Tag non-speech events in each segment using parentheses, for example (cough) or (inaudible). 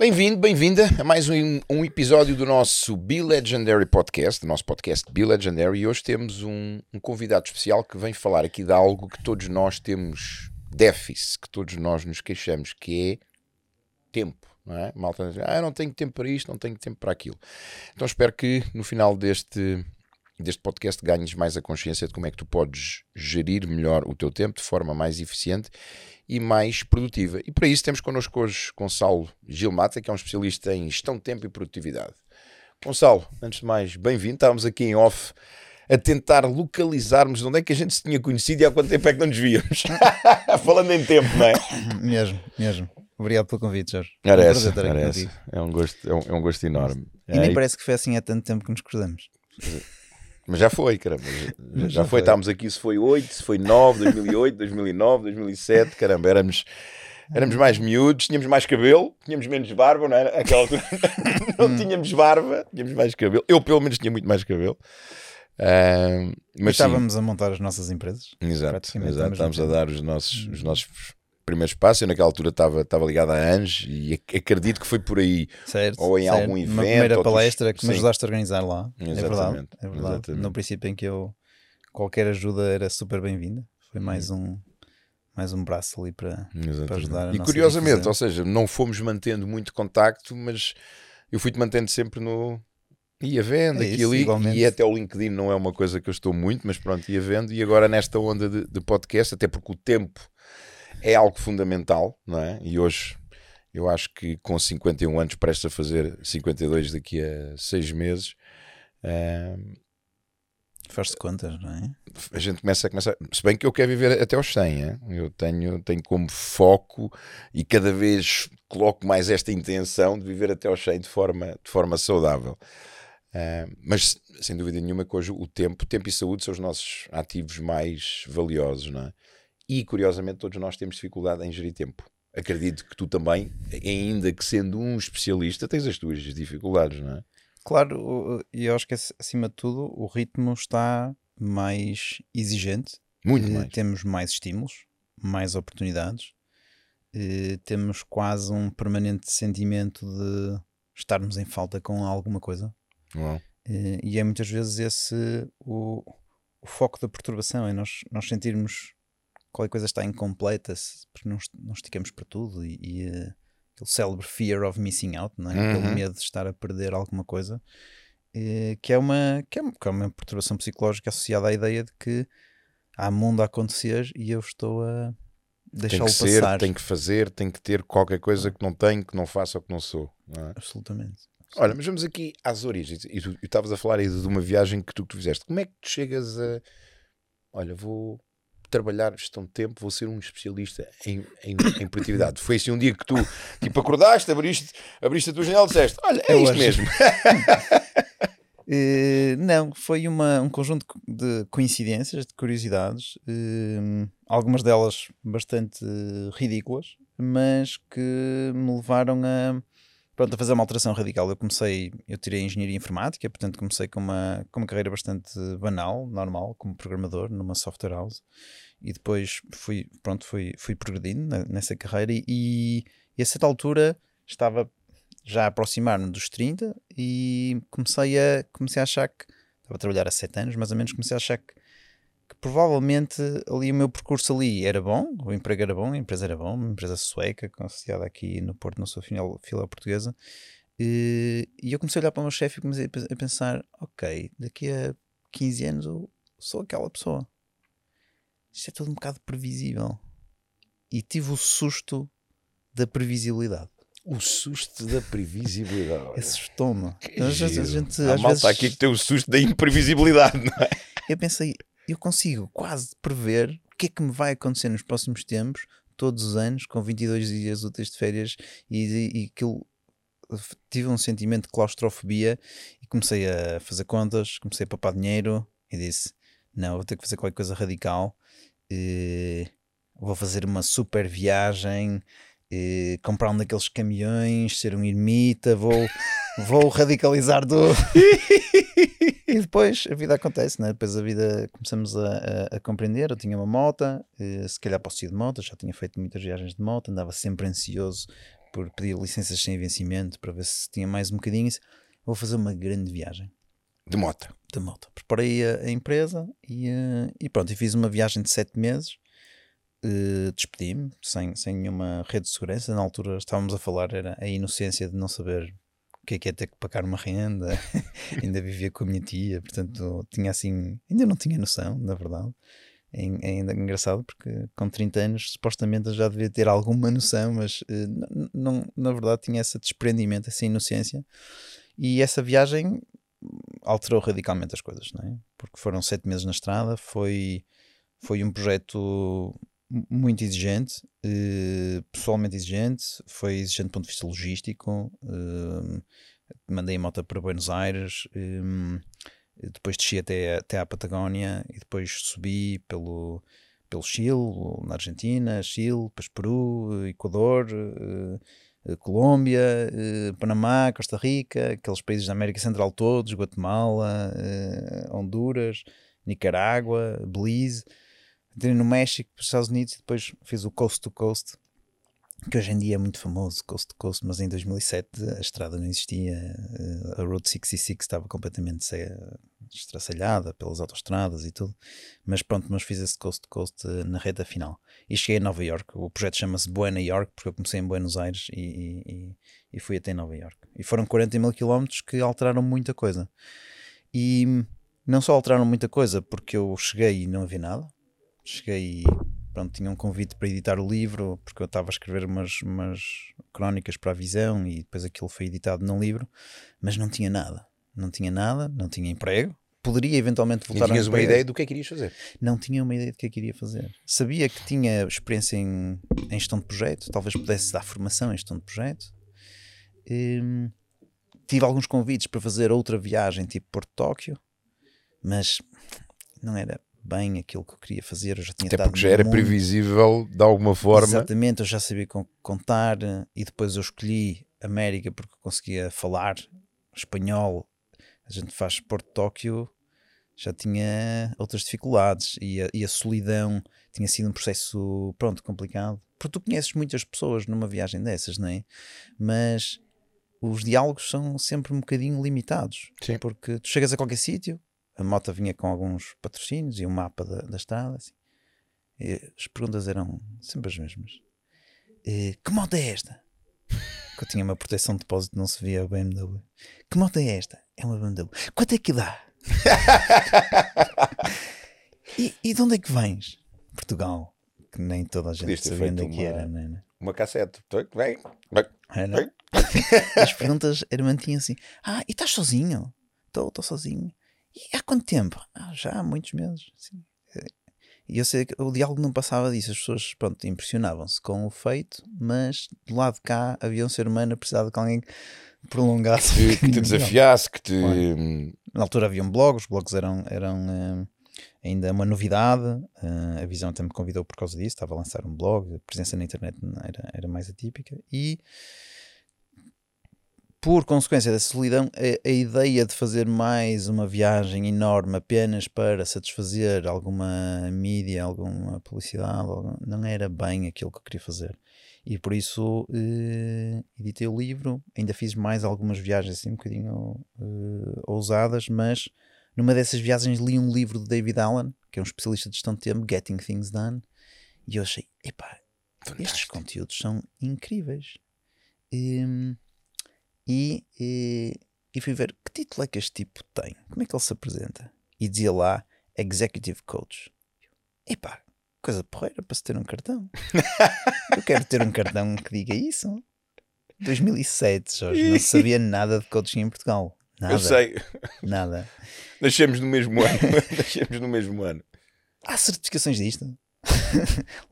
Bem-vindo, bem-vinda a mais um, um, episódio do nosso Be Legendary Podcast, do nosso podcast Be Legendary, e hoje temos um, um, convidado especial que vem falar aqui de algo que todos nós temos déficit, que todos nós nos queixamos, que é tempo. Não é? Malta, ah, eu não tenho tempo para isto, não tenho tempo para aquilo. Então espero que no final deste, deste podcast ganhes mais a consciência de como é que tu podes gerir melhor o teu tempo de forma mais eficiente e mais produtiva. E para isso temos connosco hoje Gonçalo Gilmata, que é um especialista em gestão de tempo e produtividade. Gonçalo, antes de mais, bem-vindo. Estávamos aqui em off a tentar localizarmos onde é que a gente se tinha conhecido e há quanto tempo é que não nos víamos. (laughs) Falando em tempo, não é? (coughs) mesmo, mesmo. Obrigado pelo convite, Jorge. Era é um essa, era essa. É um gosto, é um, é um gosto enorme. E é, nem parece que foi assim há tanto tempo que nos cruzamos. Mas já foi, caramba. Já, já, foi. Estávamos aqui, se foi 8, se foi 9, 2008, 2009, 2007, caramba, éramos, éramos mais miúdos, tínhamos mais cabelo, tínhamos menos barba, não era? Aquela altura (laughs) não hum. tínhamos barba, tínhamos mais cabelo. Eu, pelo menos, tinha muito mais cabelo. Uh, mas estávamos sim. a montar as nossas empresas. Exato, exato. Estávamos a dar os nossos, os nossos primeiros passos. Eu naquela altura estava, estava ligado a Ange e acredito que foi por aí. Certo, ou em certo. algum evento. Uma primeira palestra que me ajudaste a organizar lá. Exatamente, é verdade. É verdade. Exatamente. No princípio em que eu qualquer ajuda era super bem-vinda. Foi mais um mais um braço ali para, para ajudar E curiosamente, ou seja, não fomos mantendo muito contacto, mas eu fui-te mantendo sempre no, Ia vendo é aqui ali, e até o LinkedIn não é uma coisa que eu estou muito, mas pronto, ia vendo. E agora nesta onda de, de podcast, até porque o tempo é algo fundamental, não é? E hoje eu acho que com 51 anos, prestes a fazer 52 daqui a 6 meses. Uh, Faz-se contas, não é? A gente começa a começar. Se bem que eu quero viver até aos 100, é? eu tenho, tenho como foco e cada vez coloco mais esta intenção de viver até aos 100 de forma, de forma saudável. Uh, mas sem dúvida nenhuma que hoje o tempo, tempo e saúde são os nossos ativos mais valiosos, não é? E curiosamente todos nós temos dificuldade em gerir tempo. Acredito que tu também, ainda que sendo um especialista, tens as tuas dificuldades, não é? Claro, e eu acho que acima de tudo o ritmo está mais exigente. Muito mais. Temos mais estímulos, mais oportunidades. Temos quase um permanente sentimento de estarmos em falta com alguma coisa. Uau. E é muitas vezes esse o, o foco da perturbação, é nós, nós sentirmos qualquer coisa está incompleta porque não, não esticamos para tudo e, e uh, aquele célebre fear of missing out, não é? Uhum. aquele medo de estar a perder alguma coisa, uh, que, é uma, que, é que é uma perturbação psicológica associada à ideia de que há mundo a acontecer e eu estou a deixá-lo passar. Ser, tem que fazer, tem que ter qualquer coisa que não tenho, que não faço ou que não sou. Não é? Absolutamente. Olha, mas vamos aqui às origens. E tu estavas a falar aí de uma viagem que tu, que tu fizeste. Como é que tu chegas a. Olha, vou trabalhar gestão de tempo, vou ser um especialista em, em, em produtividade. Foi assim um dia que tu tipo, acordaste, abriste, abriste a tua janela e disseste: Olha, é, é isto hoje. mesmo. Uh, (laughs) não, foi uma, um conjunto de coincidências, de curiosidades, uh, algumas delas bastante ridículas, mas que me levaram a, pronto, a fazer uma alteração radical. Eu comecei, eu tirei engenharia informática, portanto comecei com uma, com uma carreira bastante banal, normal, como programador numa software house e depois fui, pronto, fui, fui progredindo nessa carreira e, e a certa altura estava já a aproximar-me dos 30 e comecei a, comecei a achar que estava a trabalhar há 7 anos, mais ou menos, comecei a achar que que provavelmente ali o meu percurso ali era bom, o emprego era bom, a empresa era bom, uma empresa sueca, associada aqui no Porto, na sua fila portuguesa. E, eu comecei a olhar para o meu chefe e comecei a pensar: ok, daqui a 15 anos eu sou aquela pessoa. Isto é tudo um bocado previsível. E tive o susto da previsibilidade. O susto da previsibilidade. Assustou-me. A gente, a às malta vezes... aqui que tem o susto da imprevisibilidade, não é? Eu pensei, eu consigo quase prever o que é que me vai acontecer nos próximos tempos, todos os anos, com 22 dias úteis de férias, e, e aquilo tive um sentimento de claustrofobia e comecei a fazer contas, comecei a papar dinheiro e disse: Não, vou ter que fazer qualquer coisa radical. E vou fazer uma super viagem, comprar um daqueles caminhões, ser um ermita, vou, vou radicalizar do. (laughs) E depois a vida acontece, né? depois a vida começamos a, a, a compreender. Eu tinha uma moto, eh, se calhar posso ir de moto, já tinha feito muitas viagens de moto, andava sempre ansioso por pedir licenças sem vencimento para ver se tinha mais um bocadinho. Vou fazer uma grande viagem De moto. de moto. Preparei a, a empresa e, eh, e pronto, e fiz uma viagem de sete meses. Eh, Despedi-me sem, sem nenhuma rede de segurança. Na altura estávamos a falar, era a inocência de não saber que é que é ter que pagar uma renda. (laughs) ainda vivia com a minha tia, portanto tinha assim, ainda não tinha noção, na verdade. É, é ainda engraçado porque com 30 anos supostamente eu já devia ter alguma noção, mas eh, não, na verdade tinha esse desprendimento, essa inocência. E essa viagem alterou radicalmente as coisas, não é? Porque foram sete meses na estrada, foi, foi um projeto muito exigente, eh, pessoalmente exigente, foi exigente do ponto de vista logístico. eh, mandei a moto para Buenos Aires, eh, depois desci até, até à Patagónia e depois subi pelo, pelo Chile, na Argentina, Chile, depois Peru, Equador, eh, Colômbia, Panamá, Costa Rica, aqueles países da América Central todos, Guatemala, Honduras, Nicarágua, Belize. Entrei no México, para os Estados Unidos e depois fiz o Coast to Coast, que hoje em dia é muito famoso, Coast to Coast, mas em 2007 a estrada não existia, eh, a Route 66 estava completamente estraçalhada pelas autoestradas e tudo, mas pronto, mas fiz esse Coast to Coast eh, na reta final. E cheguei a Nova York, o projeto chama-se Buena York, porque eu comecei em Buenos Aires e- e- e fui até Nova York. E foram 40 mil quilómetros que alteraram muita coisa. E não só alteraram muita coisa, porque eu cheguei e não havia nada, cheguei e pronto, tinha um convite para editar o livro, porque eu estava a escrever umas, umas crónicas para a visão e depois aquilo foi editado num livro, mas não tinha nada. Não tinha nada, não tinha emprego. Poderia eventualmente voltar ao tinhas uma ideia do que é que irias fazer. Não tinha uma ideia do que é que queria fazer. Sabia que tinha experiência em, em gestão de projeto, talvez pudesse dar formação em gestão de projeto. Hum, tive alguns convites para fazer outra viagem, tipo Porto-Tóquio, mas não era bem aquilo que eu queria fazer. Eu já tinha Até porque já era mundo. previsível de alguma forma. Exatamente, eu já sabia con- contar e depois eu escolhi América porque conseguia falar espanhol. A gente faz Porto-Tóquio, já tinha outras dificuldades e a, e a solidão tinha sido um processo, pronto, complicado. Porque tu conheces muitas pessoas numa viagem dessas, não é? Mas os diálogos são sempre um bocadinho limitados. Sim. Porque tu chegas a qualquer sítio, a moto vinha com alguns patrocínios e um mapa da, da estrada, assim. E as perguntas eram sempre as mesmas. Eh, que moto é esta? (laughs) Que eu tinha uma proteção de depósito, não se via a BMW. Que moto é esta? É uma BMW. Quanto é que dá? (laughs) e, e de onde é que vens? Portugal. Que nem toda a gente Podias sabia onde é que era, não é? Uma cassete. Então, Vem, vem. Era. As perguntas eram mantinham assim: Ah, e estás sozinho? Estou, estou sozinho. E há quanto tempo? Ah, já há muitos meses. Sim. E eu sei que o diálogo não passava disso. As pessoas pronto, impressionavam-se com o feito, mas do lado de cá havia um ser humano a precisar de que alguém prolongasse. Que, que te (laughs) desafiasse, que te. Na altura haviam blogs, os blogs eram, eram eh, ainda uma novidade. eh, a Visão até me convidou por causa disso, estava a lançar um blog, a presença na internet era, era mais atípica. E por consequência dessa solidão, a, a ideia de fazer mais uma viagem enorme apenas para satisfazer alguma mídia, alguma publicidade, não era bem aquilo que eu queria fazer. E por isso eh, editei o livro, ainda fiz mais algumas viagens assim um bocadinho eh, ousadas, mas numa dessas viagens li um livro de David Allen, que é um especialista de gestão de tempo, Getting Things Done, e eu achei, epá, estes conteúdos são incríveis. Hum, e, e, e fui ver que título é que este tipo tem, como é que ele se apresenta. E dizia lá Executive Coach. Epá, coisa porreira para se ter um cartão. (laughs) Eu quero ter um cartão que diga isso. 2007, Jorge, não (laughs) sabia nada de coaching em Portugal. Nada, Eu sei. nada. Nascemos no mesmo (laughs) ano. Nascemos no mesmo ano. Há certificações disto?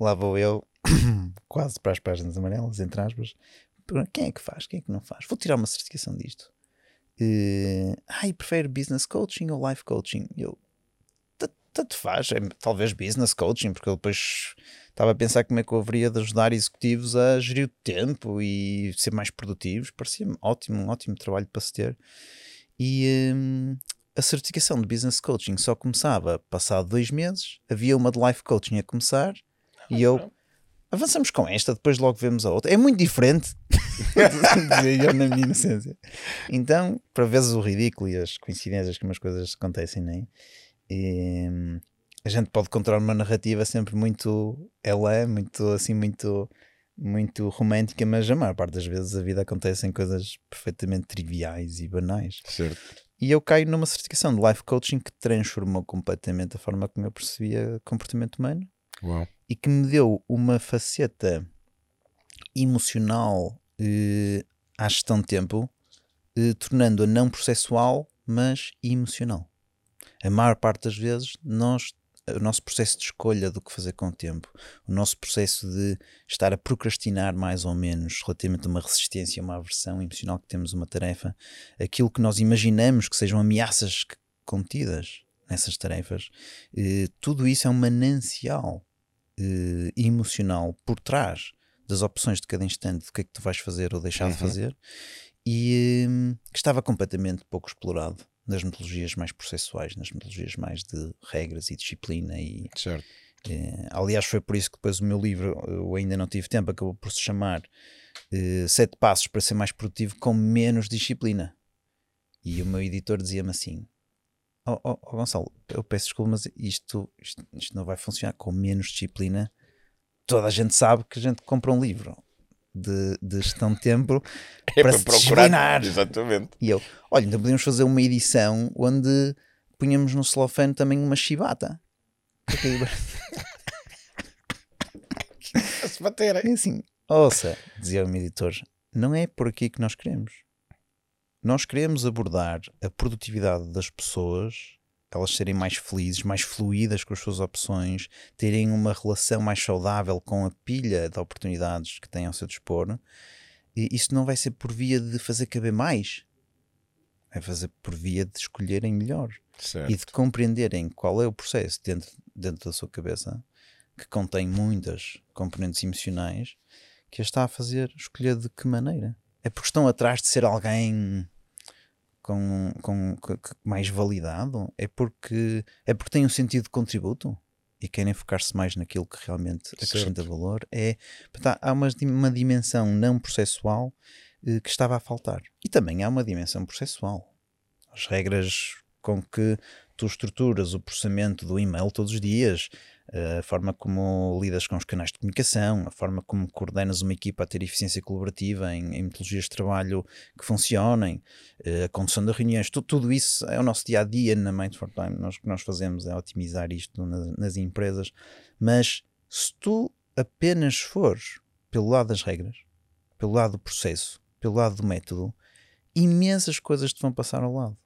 Lá vou eu, (coughs) quase para as páginas amarelas, entre aspas. Quem é que faz? Quem é que não faz? Vou tirar uma certificação disto. Eh, ai, prefere business coaching ou life coaching? Eu, "Tanto- faz, é, talvez business coaching, porque eu depois estava a pensar como é que eu haveria de ajudar executivos a gerir o tempo e ser mais produtivos. Parecia-me ótimo, um ótimo trabalho para se ter. E hum, a certificação de business coaching só começava passado dois meses, havia uma de life coaching a começar e eu avançamos com esta, depois logo vemos a outra. É muito diferente. (laughs) Dizia eu na minha inocência. Então, para vezes o ridículo e as coincidências que umas coisas acontecem, nem e, a gente pode controlar uma narrativa sempre muito ela muito assim, muito muito romântica, mas a maior parte das vezes a vida acontece em coisas perfeitamente triviais e banais. Certo. E eu caio numa certificação de life coaching que transformou completamente a forma como eu percebia comportamento humano Uau. e que me deu uma faceta emocional eh, à gestão de tempo, eh, tornando-a não processual, mas emocional. A maior parte das vezes, nós, o nosso processo de escolha do que fazer com o tempo, o nosso processo de estar a procrastinar mais ou menos relativamente a uma resistência, uma aversão emocional que temos uma tarefa, aquilo que nós imaginamos que sejam ameaças contidas nessas tarefas, eh, tudo isso é um manancial eh, emocional por trás das opções de cada instante do que é que tu vais fazer ou deixar de Uhum. fazer e hum, que estava completamente pouco explorado nas metodologias mais processuais, nas metodologias mais de regras e disciplina e Certo. eh, aliás foi por isso que depois o meu livro eu ainda não tive tempo, acabou por se chamar eh, Sete Passos para ser mais produtivo com menos disciplina e o meu editor dizia-me assim "Ó ó, ó, Gonçalo, eu peço desculpa, mas isto, isto, isto não vai funcionar com menos disciplina. Toda a gente sabe que a gente compra um livro de, de gestão de tempo (laughs) É para para se procurar. Exatamente. E eu, olha, ainda podíamos fazer uma edição onde punhamos no celofane também uma chibata. (laughs) Se bater. É assim, ouça, dizia o meu editor, não é por aqui que nós queremos. Nós queremos abordar a produtividade das pessoas, elas serem mais felizes, mais fluídas com as suas opções, terem uma relação mais saudável com a pilha de oportunidades que têm ao seu dispor. E isso não vai ser por via de fazer caber mais, vai fazer por via de escolherem melhor Certo. e de compreenderem qual é o processo dentro, dentro da sua cabeça, que contém muitas componentes emocionais, que a está a fazer escolher de que maneira. É porque estão atrás de ser alguém com, com, com- mais validado? É porque, é porque têm um sentido de contributo? E querem focar-se mais naquilo que realmente acrescenta valor? É, portanto, há uma, uma dimensão não processual eh, que estava a faltar. E também há uma dimensão processual. As regras com que tu estruturas o processamento do e-mail todos os dias, a forma como lidas com os canais de comunicação, a forma como coordenas uma equipa a ter eficiência colaborativa em, em metodologias de trabalho que funcionem, eh, a condução de reuniões, tu- tudo isso é o nosso dia a dia na Mind for Time. Nós, o que nós fazemos é otimizar isto nas, nas empresas, mas se tu apenas fores pelo lado das regras, pelo lado do processo, pelo lado do método, imensas coisas te vão passar ao lado.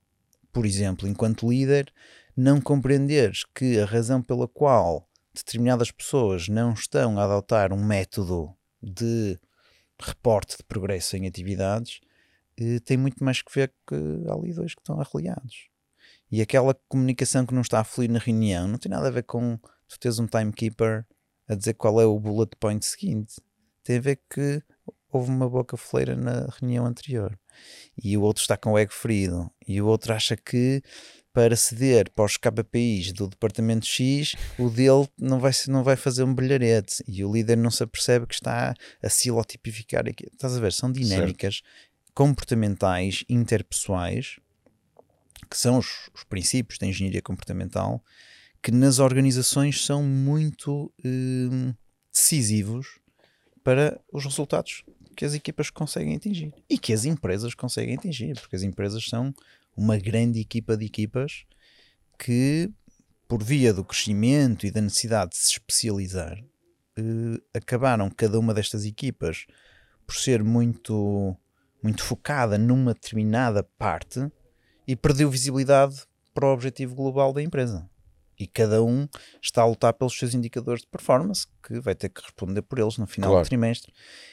Por exemplo, enquanto líder, não compreenderes que a razão pela qual determinadas pessoas não estão a adotar um método de reporte de progresso em atividades eh, tem muito mais que ver que há ali dois que estão arreliados. E aquela comunicação que não está a fluir na reunião não tem nada a ver com tu teres um timekeeper a dizer qual é o bullet point seguinte. Tem a ver que houve uma boca foleira na reunião anterior e o outro está com o ego ferido e o outro acha que para ceder para os KPIs do departamento X, o dele não vai, não vai fazer um brilharete e o líder não se apercebe que está a silotipificar. Estás a ver? São dinâmicas comportamentais interpessoais que são os, os princípios da engenharia comportamental que nas organizações são muito hum, decisivos para os resultados que as equipas conseguem atingir e que as empresas conseguem atingir, porque as empresas são uma grande equipa de equipas que, por via do crescimento e da necessidade de se especializar, eh, acabaram cada uma destas equipas por ser muito, muito focada numa determinada parte e perdeu visibilidade para o objetivo global da empresa. E cada um está a lutar pelos seus indicadores de performance, que vai ter que responder por eles no final Claro. do trimestre.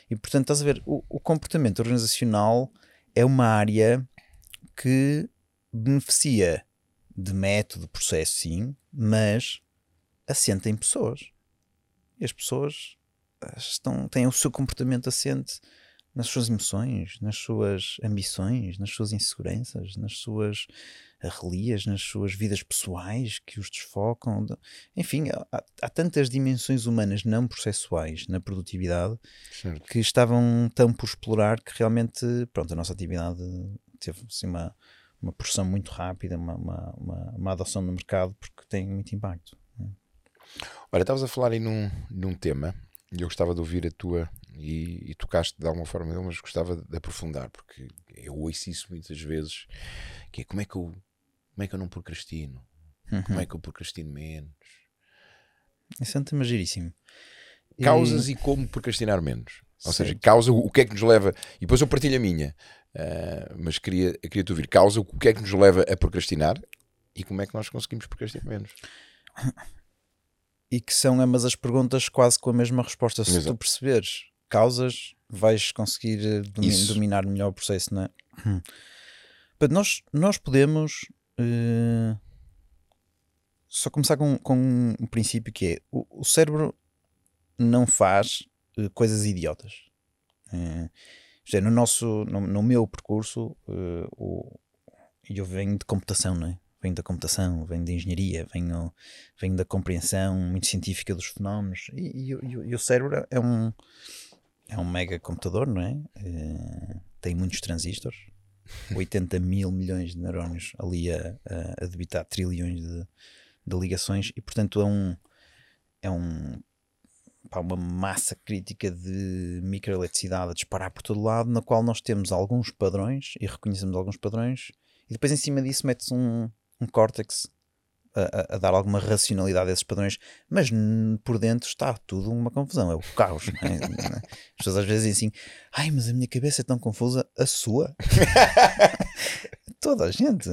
E portanto, estás a ver, o, o comportamento organizacional é uma área que beneficia de método, processo, sim, mas assenta em pessoas. E as pessoas ah, estão, têm o seu comportamento assente nas suas emoções, nas suas ambições, nas suas inseguranças, nas suas arrelias, nas suas vidas pessoais que os desfocam. Enfim, há, há tantas dimensões humanas não processuais na produtividade certo. que estavam tão por explorar que realmente, pronto, a nossa atividade teve assim, uma, uma porção muito rápida, uma, uma, uma, uma adoção no mercado porque tem muito impacto. Olha, estavas a falar aí num, num tema e eu gostava de ouvir a tua e, e tocaste de alguma forma mas gostava de aprofundar porque eu ouço isso muitas vezes que é como é que eu como é que eu não procrastino uhum. como é que eu procrastino menos isso é um tema giríssimo causas e... e como procrastinar menos ou certo. seja, causa o que é que nos leva e depois eu partilho a minha uh, mas queria, queria te ouvir causa o que é que nos leva a procrastinar e como é que nós conseguimos procrastinar menos e que são ambas as perguntas quase com a mesma resposta. Se Exato. tu perceberes causas, vais conseguir eh, domin dominar melhor o processo, não é? Hum. nós, nós podemos uh, só começar com, com um princípio que é o, o cérebro não faz uh, coisas idiotas. Uh, no, nosso, no, no meu percurso, uh, eu venho de computação, não é? vem da computação, vem da engenharia, vem, vem da compreensão muito científica dos fenómenos. E, e, e, e o cérebro é um, é um mega computador, não é? é tem muitos transistores, (laughs) 80 mil milhões de neurónios ali a, a, a debitar trilhões de, de, ligações, e portanto é um. É um pá, uma massa crítica de microeletricidade a disparar por todo lado, na qual nós temos alguns padrões e reconhecemos alguns padrões, e depois em cima disso metes um, um córtex a, a, dar alguma racionalidade a esses padrões, mas por dentro está tudo uma confusão, é o caos. É? As pessoas às vezes dizem assim: ai, mas a minha cabeça é tão confusa, a sua. (laughs) Toda a gente.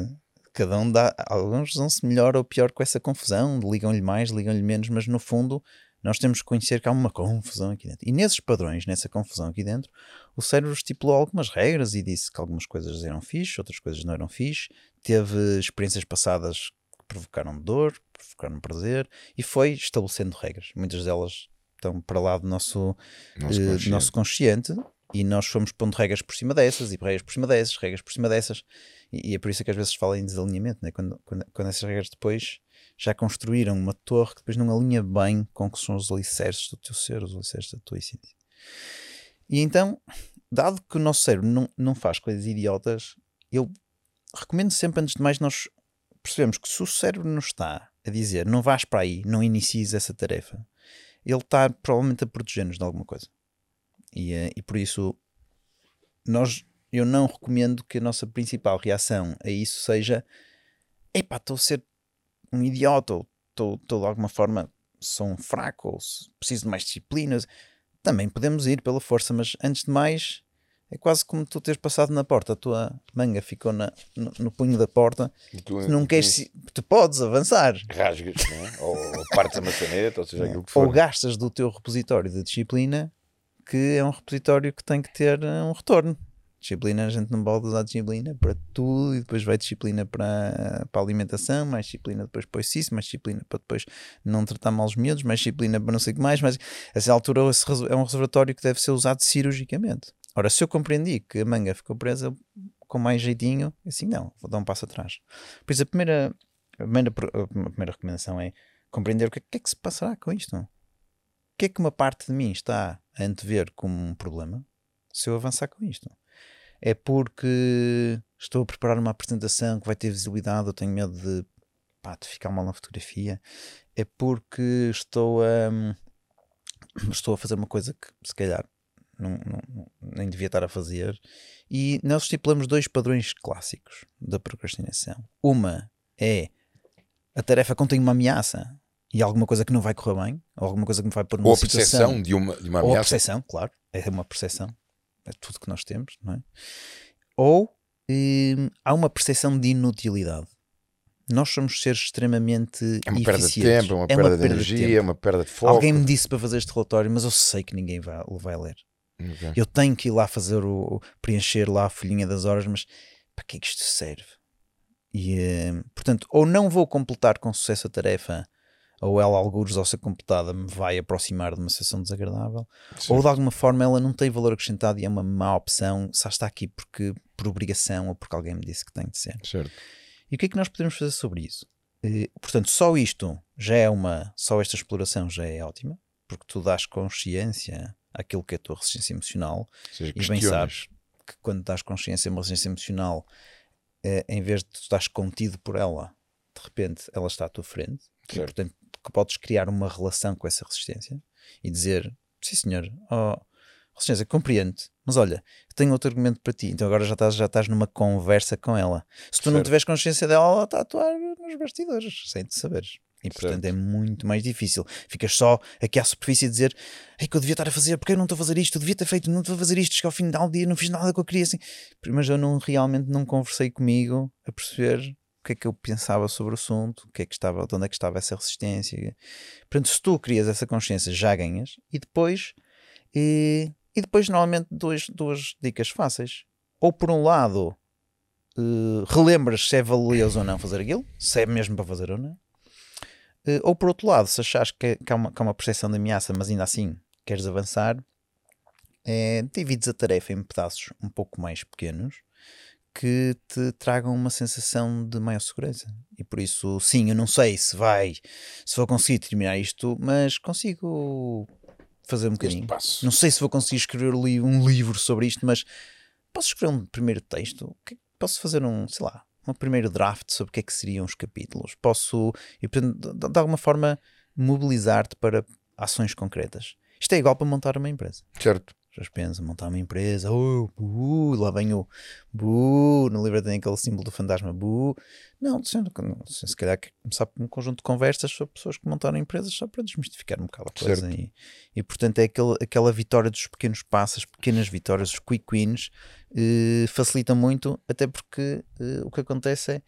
Cada um dá. Alguns vão-se melhor ou pior com essa confusão, ligam-lhe mais, ligam-lhe menos, mas no fundo nós temos que conhecer que há uma confusão aqui dentro. E nesses padrões, nessa confusão aqui dentro, o cérebro estipulou algumas regras e disse que algumas coisas eram fixe, outras coisas não eram fixe, teve experiências passadas que provocaram dor, provocaram prazer e foi estabelecendo regras. Muitas delas estão para lá do nosso, nosso, uh, consciente. nosso consciente e nós fomos pondo regras por cima dessas e regras por cima dessas, regras por cima dessas. E, e é por isso que às vezes fala em desalinhamento, né? quando, quando, quando essas regras depois já construíram uma torre que depois não alinha bem com o que são os alicerces do teu ser, os alicerces da tua essência. E então, dado que o nosso cérebro não, não faz coisas idiotas, eu recomendo sempre, antes de mais, nós percebemos que se o cérebro nos está a dizer não vais para aí, não inicies essa tarefa, ele está provavelmente a proteger-nos de alguma coisa. E, eh, e por isso, nós, eu não recomendo que a nossa principal reação a isso seja epá, estou a ser um idiota, ou estou de alguma forma sou um fraco, ou preciso de mais disciplinas. Também podemos ir pela força, mas antes de mais é quase como tu teres passado na porta, a tua manga ficou na, no, no punho da porta, tu, não tu, queres, tu podes avançar. Rasgas, é? ou, ou partes a maçaneta, ou seja, aquilo que for. Ou gastas do teu repositório de disciplina, que é um repositório que tem que ter eh, um retorno. Disciplina, a gente não pode usar disciplina para tudo e depois vai disciplina para, para a alimentação, mais disciplina depois para isso, mais disciplina para depois não tratar mal os miúdos, mais disciplina para não sei o que mais, mas a essa altura é um reservatório que deve ser usado cirurgicamente. Ora, se eu compreendi que a manga ficou presa com mais jeitinho, assim não, vou dar um passo atrás. Pois a primeira, a primeira, a primeira recomendação é compreender o que é, que é que se passará com isto. O que é que uma parte de mim está a antever como um problema se eu avançar com isto? É porque estou a preparar uma apresentação que vai ter visibilidade, eu tenho medo de, pá, de ficar mal na fotografia. É porque estou a, estou a fazer uma coisa que se calhar não, não, nem devia estar a fazer. E nós estipulamos dois padrões clássicos da procrastinação. Uma é a tarefa contém uma ameaça e alguma coisa que não vai correr bem, ou alguma coisa que me vai pôr numa ou a situação. percepção de uma, de uma ameaça. Ou a percepção, claro, é uma percepção, é tudo que nós temos, não é? Ou hum, há uma percepção de inutilidade. Nós somos seres extremamente É uma perda de tempo, é uma, é perda, uma de energia, é uma perda de foco. Alguém me disse para fazer este relatório, mas eu sei que ninguém vai, vai ler. Okay. Eu tenho que ir lá fazer o preencher lá a folhinha das horas, mas para que é que isto serve? E, uh, portanto, ou não vou completar com sucesso a tarefa ou ela, alguns ao ser computada, me vai aproximar de uma situação desagradável, ou de alguma forma ela não tem valor acrescentado e é uma má opção, só está aqui porque por obrigação ou porque alguém me disse que tem de ser. Certo. E o que é que nós podemos fazer sobre isso? Eh, portanto, só isto já é uma, só esta exploração já é ótima, porque tu dás consciência àquilo que é a tua resistência emocional seja, e bem sabes que quando dás consciência a uma resistência emocional, eh, em vez de tu estás contido por ela, de repente ela está à tua frente, e, portanto que podes criar uma relação com essa resistência e dizer, sim senhor, oh, resistência, compreendo mas olha, tenho outro argumento para ti, então agora já estás, já estás numa conversa com ela. Se tu certo. não tiveres consciência dela, ela está a atuar nos bastidores, sem te saberes. E portanto certo. é muito mais difícil. Ficas só aqui à superfície a dizer Ei, que eu devia estar a fazer, porque eu não estou a fazer isto, eu devia ter feito, não estou a fazer isto, cheguei ao final do dia, não fiz nada que eu queria assim. Mas eu não realmente não conversei comigo a perceber que é que eu pensava sobre o assunto, o que é que estava, de onde é que estava essa resistência. Portanto, se tu crias essa consciência, já ganhas, e depois, e, e depois normalmente duas, duas dicas fáceis. Ou por um lado, uh, relembras se é valioso ou não fazer aquilo, se é mesmo para fazer ou não. Uh, ou por outro lado, se achares que, que, há uma, que há uma percepção de ameaça, mas ainda assim queres avançar, é, divides a tarefa em pedaços um pouco mais pequenos que te tragam uma sensação de maior segurança. E por isso, sim, eu não sei se vai, se vou conseguir terminar isto, mas consigo fazer um bocadinho. Não sei se vou conseguir escrever um livro sobre isto, mas posso escrever um primeiro texto? Posso fazer um, sei lá, um primeiro draft sobre o que é que seriam os capítulos? Posso, e portanto, de alguma forma, mobilizar-te para ações concretas. Isto é igual para montar uma empresa. Certo pensa montar uma empresa, oh, bu, lá vem o bu, no livro tem aquele símbolo do fantasma bu. Não, se calhar começar um conjunto de conversas sobre pessoas que montaram empresas só para desmistificar um bocado a coisa. E, e, portanto é aquele, aquela vitória dos pequenos passos, pequenas vitórias, os quick wins, eh, facilita muito, até porque eh, o que acontece é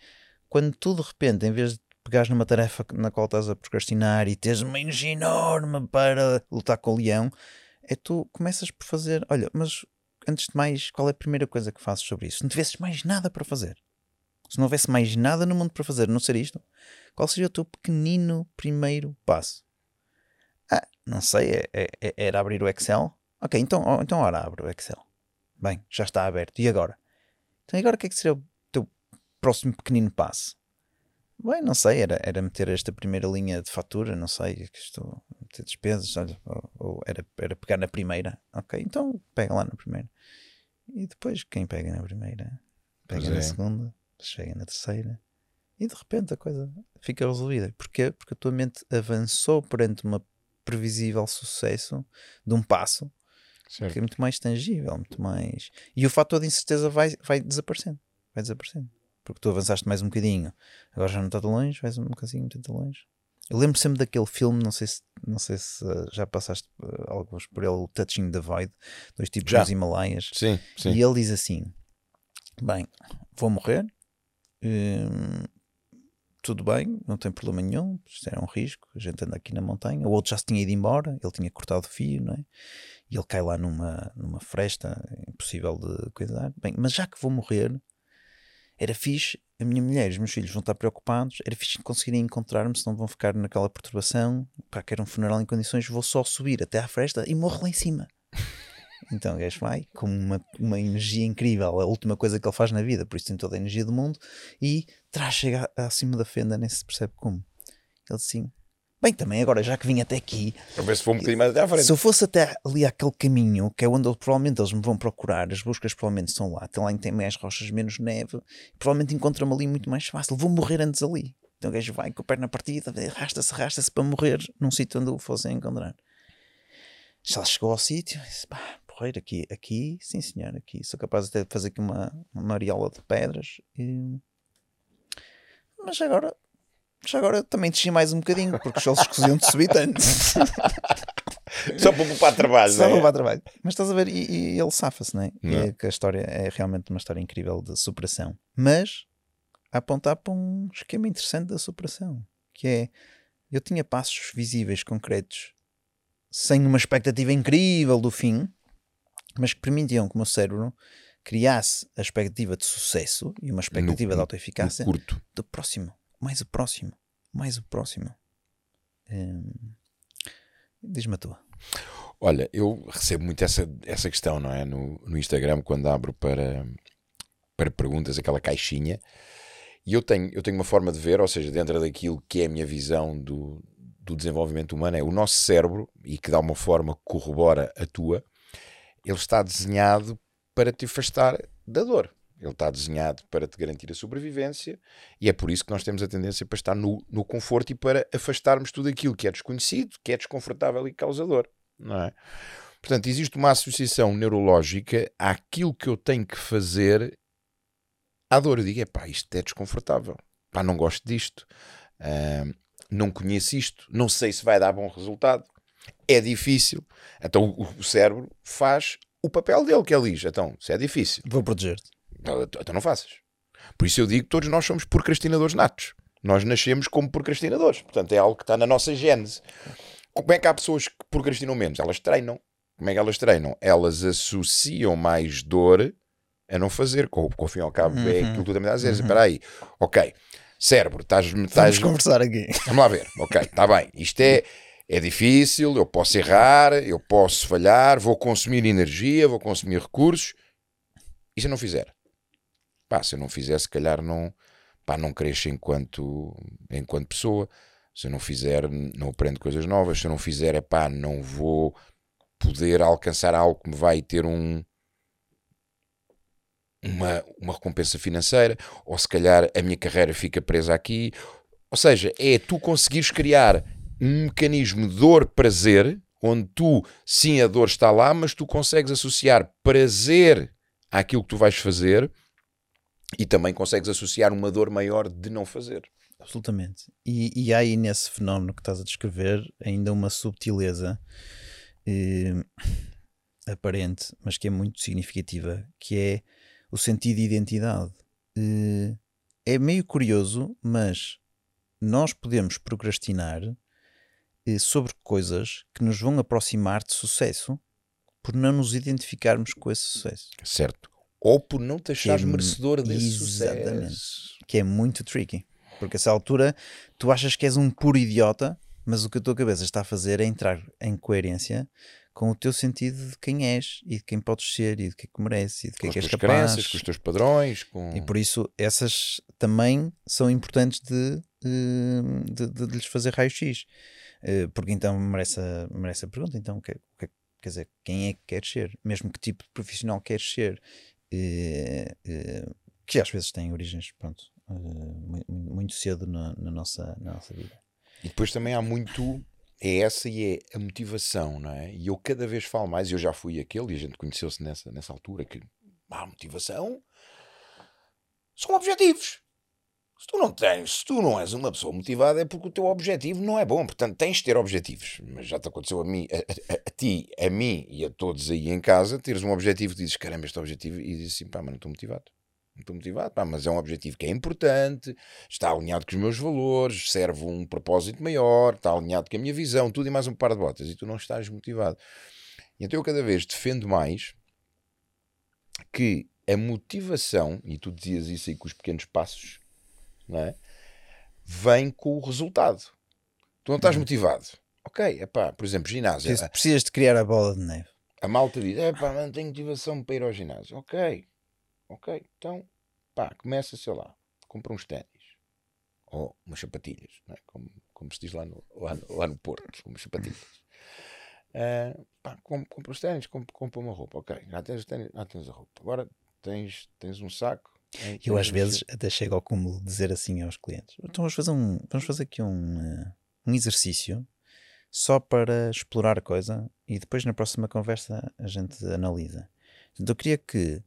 quando tu de repente, em vez de pegares numa tarefa na qual estás a procrastinar e tens uma energia enorme para lutar com o leão é tu começas por fazer, olha, mas antes de mais, qual é a primeira coisa que fazes sobre isso? Se não tivesses mais nada para fazer, se não houvesse mais nada no mundo para fazer, não ser isto, qual seria o teu pequenino primeiro passo? Ah, não sei, é, é, é era abrir o Excel? Ok, então, então ora abre o Excel. Bem, já está aberto. E agora? Então agora o que é que seria o teu próximo pequenino passo? Bem, não sei, era, era meter esta primeira linha de fatura, não sei, que estou meter despesas, olha, ou, ou, era, era pegar na primeira, ok, então pega lá na primeira. E depois quem pega na primeira, pega pois na é. segunda, chega na terceira, e de repente a coisa fica resolvida. Porquê? Porque a tua mente avançou perante uma previsível sucesso de um passo certo. que é muito mais tangível, muito mais. E o fator de incerteza vai, vai desaparecendo. Vai desaparecendo porque tu avançaste mais um bocadinho, agora já não está tão longe, vais um bocadinho muito longe. Eu lembro sempre daquele filme, não sei se, não sei se uh, já passaste uh, alguns por ele, o Touching the Void, dois tipos já. dos Himalaias. Sim, sim. E ele diz assim: Bem, vou morrer, hum, tudo bem, não tem problema nenhum, isto era um risco, a gente anda aqui na montanha. O outro já se tinha ido embora, ele tinha cortado o fio, não é? E ele cai lá numa, numa fresta, impossível de cuidar. Bem, mas já que vou morrer, era fixe, a minha mulher e os meus filhos vão estar preocupados, era fixe conseguirem encontrar-me, senão vão ficar naquela perturbação, pá, quero um funeral em condições, vou só subir até à fresta e morro lá em cima. (laughs) Então o gajo vai com uma, uma energia incrível, a última coisa que ele faz na vida, por isso tem toda a energia do mundo, e traz, chega acima da fenda, nem se percebe como. Ele assim, Bem, também agora, já que vim até aqui. Para ver se for um bocadinho mais até à frente. Se eu fosse até ali aquele caminho, que é onde provavelmente eles me vão procurar, as buscas provavelmente estão lá, tem lá tem mais rochas, menos neve, provavelmente encontram-me ali muito mais fácil. Vou morrer antes ali. Então o gajo vai com a perna partida, arrasta-se, arrasta-se para morrer num sítio onde o fossem encontrar. Já chegou ao sítio, disse, pá, porreiro, aqui, aqui, sim senhor, aqui. Sou capaz até de fazer aqui uma, uma mariola de pedras. E... Mas agora já agora também desci mais um bocadinho, porque os solos escusiam de subir tanto. (laughs) Só para poupar trabalho, Só para é? poupar trabalho. Mas estás a ver, e, e ele safa-se, não é? Não. E é que a história é realmente uma história incrível de superação. Mas a apontar para um esquema interessante da superação, que é eu tinha passos visíveis, concretos, sem uma expectativa incrível do fim, mas que permitiam que o meu cérebro criasse a expectativa de sucesso e uma expectativa no, de autoeficácia curto. do próximo mais o próximo, mais o próximo. Hum, Diz-me a tua. Olha, eu recebo muito essa, essa questão, não é? No, no Instagram, quando abro para, para perguntas, aquela caixinha. E eu tenho, eu tenho uma forma de ver, ou seja, dentro daquilo que é a minha visão do, do desenvolvimento humano, é o nosso cérebro, e que dá uma forma que corrobora a tua, ele está desenhado para te afastar da dor. Ele está desenhado para te garantir a sobrevivência e é por isso que nós temos a tendência para estar no, no conforto e para afastarmos tudo aquilo que é desconhecido, que é desconfortável e causador. Não é? Portanto, existe uma associação neurológica àquilo que eu tenho que fazer à dor. Eu digo, é pá, isto é desconfortável. Pá, não gosto disto. Uh, não conheço isto. Não sei se vai dar bom resultado. É difícil. Então o, o cérebro faz o papel dele, que ele diz. Então, se é difícil. Vou proteger-te. Então, não faças. Por isso eu digo que todos nós somos procrastinadores natos. Nós nascemos como procrastinadores. Portanto, é algo que está na nossa gênese. Como é que há pessoas que procrastinam menos? Elas treinam. Como é que elas treinam? Elas associam mais dor a não fazer. Com, com o fim ao cabo é uhum. é aquilo que tu também estás a dizer. Uhum. Espera aí. Ok. Cérebro, estás... estás... Vamos conversar aqui. Vamos lá ver. Ok, está bem. Isto é... É difícil, eu posso errar, eu posso falhar, vou consumir energia, vou consumir recursos. E se eu não fizer? Pá, se eu não fizer, se calhar não, pá, não cresço enquanto, enquanto pessoa. Se eu não fizer, não aprendo coisas novas. Se eu não fizer, é pá, não vou poder alcançar algo que me vai ter um, uma, uma recompensa financeira, ou se calhar a minha carreira fica presa aqui. Ou seja, é tu conseguires criar um mecanismo dor-prazer, onde tu, sim, a dor está lá, mas tu consegues associar prazer àquilo que tu vais fazer e também consegues associar uma dor maior de não fazer. Absolutamente. E, e há aí nesse fenómeno que estás a descrever ainda uma subtileza eh, (laughs) aparente, mas que é muito significativa, que é o sentido de identidade. Eh, é meio curioso, mas nós podemos procrastinar eh, sobre coisas que nos vão aproximar de sucesso por não nos identificarmos com esse sucesso. Certo ou por não te achares é, merecedor desse exatamente, sucesso. Que é muito tricky. Porque a essa altura tu achas que és um puro idiota, mas o que a tua cabeça está a fazer é entrar em coerência com o teu sentido de quem és e de quem podes ser e de que é que mereces e de que é que és capaz. Crenças, com os teus padrões. Com... E por isso essas também são importantes de, eh, de, de, de lhes fazer raio-x. Eh, porque então merece a, merece a pergunta: então, que, que, quer dizer, quem é que queres ser? Mesmo que tipo de profissional queres ser? Eh, eh, que às vezes têm origens pronto, eh, muito cedo na, na, nossa, na nossa vida. E depois também há muito. É essa e é a motivação, não é? E eu cada vez falo mais, eu já fui aquele, e a gente conheceu-se nessa, nessa altura, que a motivação são objetivos. Se tu não tens, se tu não és uma pessoa motivada, é porque o teu objetivo não é bom. Portanto, tens de ter objetivos. Mas já te aconteceu a mim, a, a, a ti, a mim e a todos aí em casa, teres um objetivo e dizes, caramba, este objetivo, e dizes assim, pá, mas não estou motivado. Não estou motivado, pá, mas é um objetivo que é importante, está alinhado com os meus valores, serve um propósito maior, está alinhado com a minha visão, tudo e mais um par de botas, e tu não estás motivado. Então eu cada vez defendo mais que a motivação, e tu dizias isso aí com os pequenos passos, não é? vem com o resultado. Tu não estás uhum. motivado. Ok, é pá, por exemplo, ginásio. Precisas, precisas de criar a bola de neve. A malta diz: é pá, não tenho motivação para ir ao ginásio. Ok, ok, então pá, começa, sei lá, compra uns ténis ou umas sapatilhas, é? como, como se diz lá no, lá, no, lá no Porto, umas sapatilhas. Uh, pá, compra os ténis, compra, compra uma roupa, ok, já tens, ténis, já tens a roupa. Agora tens, tens um saco, é, eu às vezes até chego ao cúmulo de dizer assim aos clientes: então vamos fazer, um, vamos fazer aqui um, uh, um exercício só para explorar a coisa e depois na próxima conversa a gente analisa. Eu queria que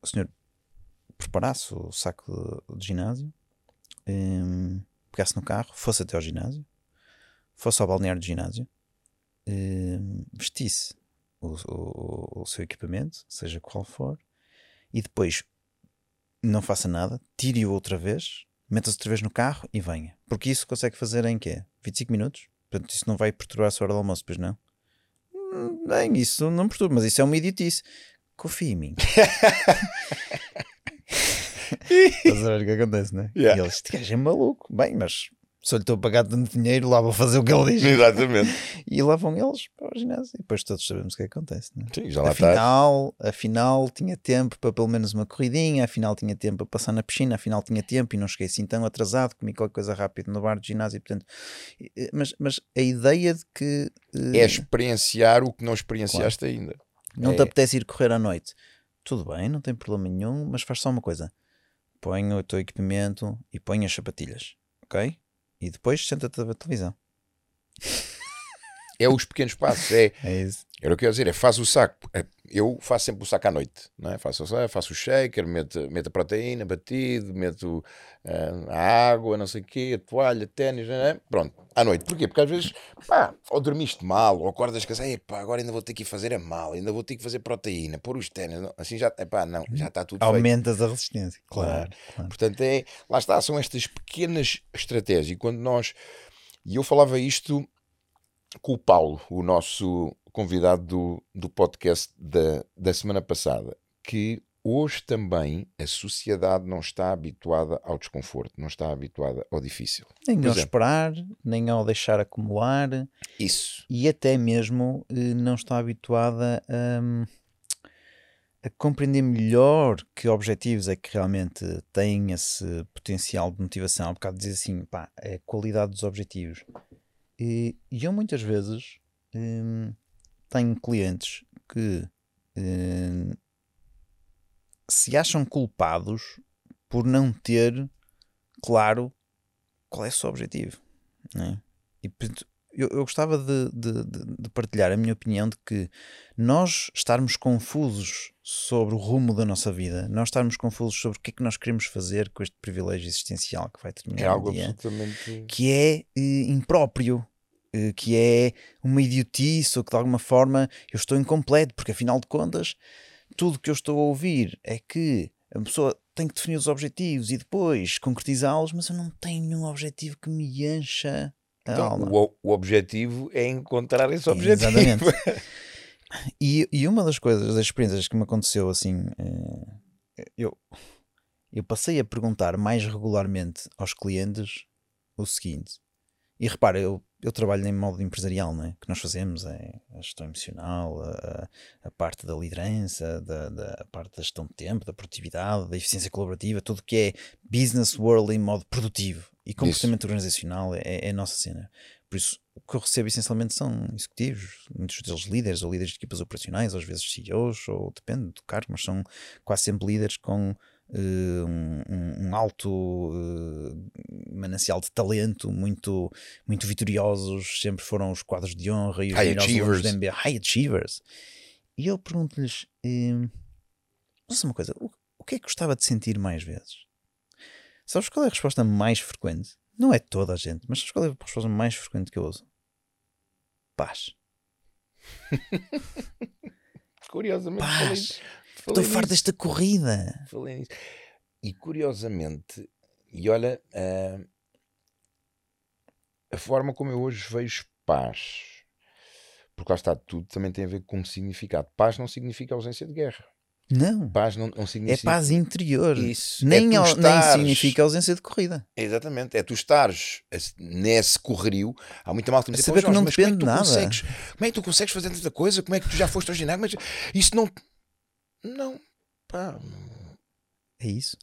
o senhor preparasse o saco de, ginásio, um, pegasse no carro, fosse até ao ginásio, fosse ao balneário de ginásio, um, vestisse o, o, o seu equipamento, seja qual for, e depois não faça nada, tire-o outra vez, meta-se outra vez no carro e venha. Porque isso consegue fazer em quê? 25 minutos? Portanto, isso não vai perturbar a sua hora do almoço, pois não? Hum, bem, isso não perturba, mas isso é uma idiotice. Confia em mim. (laughs) Estás a ver o que acontece, não é? Yeah. E ele, este gajo é maluco. Bem, mas Se eu lhe estou a pagar tanto dinheiro, lá vou fazer o que ele diz. Exatamente. (laughs) E lá vão eles para o ginásio. E depois todos sabemos o que acontece. Não é? Sim, já lá está. afinal, afinal, tinha tempo para pelo menos uma corridinha, afinal tinha tempo para passar na piscina, afinal tinha tempo e não cheguei assim tão atrasado, comi qualquer coisa rápido no bar de ginásio. Portanto, mas, mas a ideia de que eh, É experienciar o que não experienciaste ainda. não é- te apetece ir correr à noite, tudo bem, não tem problema nenhum, mas faz só uma coisa: põe o teu equipamento e põe as sapatilhas, ok? E depois senta-te a televisão. É os pequenos passos. É, É isso. era o que eu ia dizer, é faz o saco. É, Eu faço sempre o saco à noite, não é? Faço, faço o shaker, meto, meto a proteína, batido, meto ah, a água, não sei o quê, a toalha, ténis, é? pronto, à noite. Porquê? Porque às vezes, pá, ou dormiste mal, ou acordas cansado, epá, agora ainda vou ter que ir fazer a mal, ainda vou ter que fazer proteína, pôr os ténis, assim já, epá, não, já está tudo feito. Aumentas a resistência. Claro. claro. Portanto, é, lá está, são estas pequenas estratégias. E quando nós. E eu falava isto com o Paulo, o nosso convidado do, do podcast da, da semana passada, que hoje também a sociedade não está habituada ao desconforto, não está habituada ao difícil. Nem Por ao exemplo. esperar, nem ao deixar acumular. Isso. e até mesmo eh, não está habituada a, a compreender melhor que objetivos é que realmente têm esse potencial de motivação. Há bocado dizer assim, pá, é a qualidade dos objetivos. E, e eu muitas vezes hum, tenho clientes que hum, se acham culpados por não ter claro qual é o seu objetivo. não é? E eu, eu gostava de, de- de- partilhar a minha opinião de que nós estarmos confusos sobre o rumo da nossa vida, nós estarmos confusos sobre o que é que nós queremos fazer com este privilégio existencial que vai terminar É algo um dia, absolutamente. que é eh, impróprio, eh, que é uma idiotice ou que de alguma forma eu estou incompleto, porque afinal de contas tudo que eu estou a ouvir é que a pessoa tem que definir os objetivos e depois concretizá-los, mas eu não tenho nenhum objetivo que me encha Então, o, o objetivo é encontrar esse objetivo. Exatamente. (laughs) E, e uma das coisas, das experiências que me aconteceu assim, eh, eu, eu passei a perguntar mais regularmente aos clientes o seguinte. E repara, eu, eu trabalho em modo empresarial, não é? O que nós fazemos é a gestão emocional, a, a- parte da liderança, da, da a parte da gestão de tempo, da produtividade, da eficiência colaborativa, tudo que é business world em modo produtivo. E comportamento organizacional é, é a nossa cena. Por isso, o que eu recebo essencialmente são executivos, muitos deles líderes, ou líderes de equipas operacionais, às vezes CEOs, ou depende do cargo, mas são quase sempre líderes com um, um- um alto eh, manancial de talento, muito, muito vitoriosos, sempre foram os quadros de honra e os High achievers. da MBA, high achievers. E eu pergunto-lhes, eh, ouça uma coisa, o, o que é que gostava de sentir mais vezes? Sabes qual é a resposta mais frequente? Não é toda a gente, mas sabes qual é a resposta mais frequente que eu uso? Paz. (laughs) Curiosamente, falei, Paz. Falei Estou farto desta corrida. Falei nisso. E curiosamente, e olha, ah, a forma como eu hoje vejo paz, porque lá está tudo, também tem a ver com significado. Paz não significa ausência de guerra. Não. Paz não, não É significa. paz interior. Isso. Nem, é au- estares- nem significa ausência de corrida. Exatamente, é tu estares nesse correrio. Há muita malta que me diz, saber "Pô, que não mas como é depende tu nada." consegues- Como é que tu consegues fazer tanta coisa? Como é que tu já foste ao ginásio? Mas isso não. Não. Pá. É isso.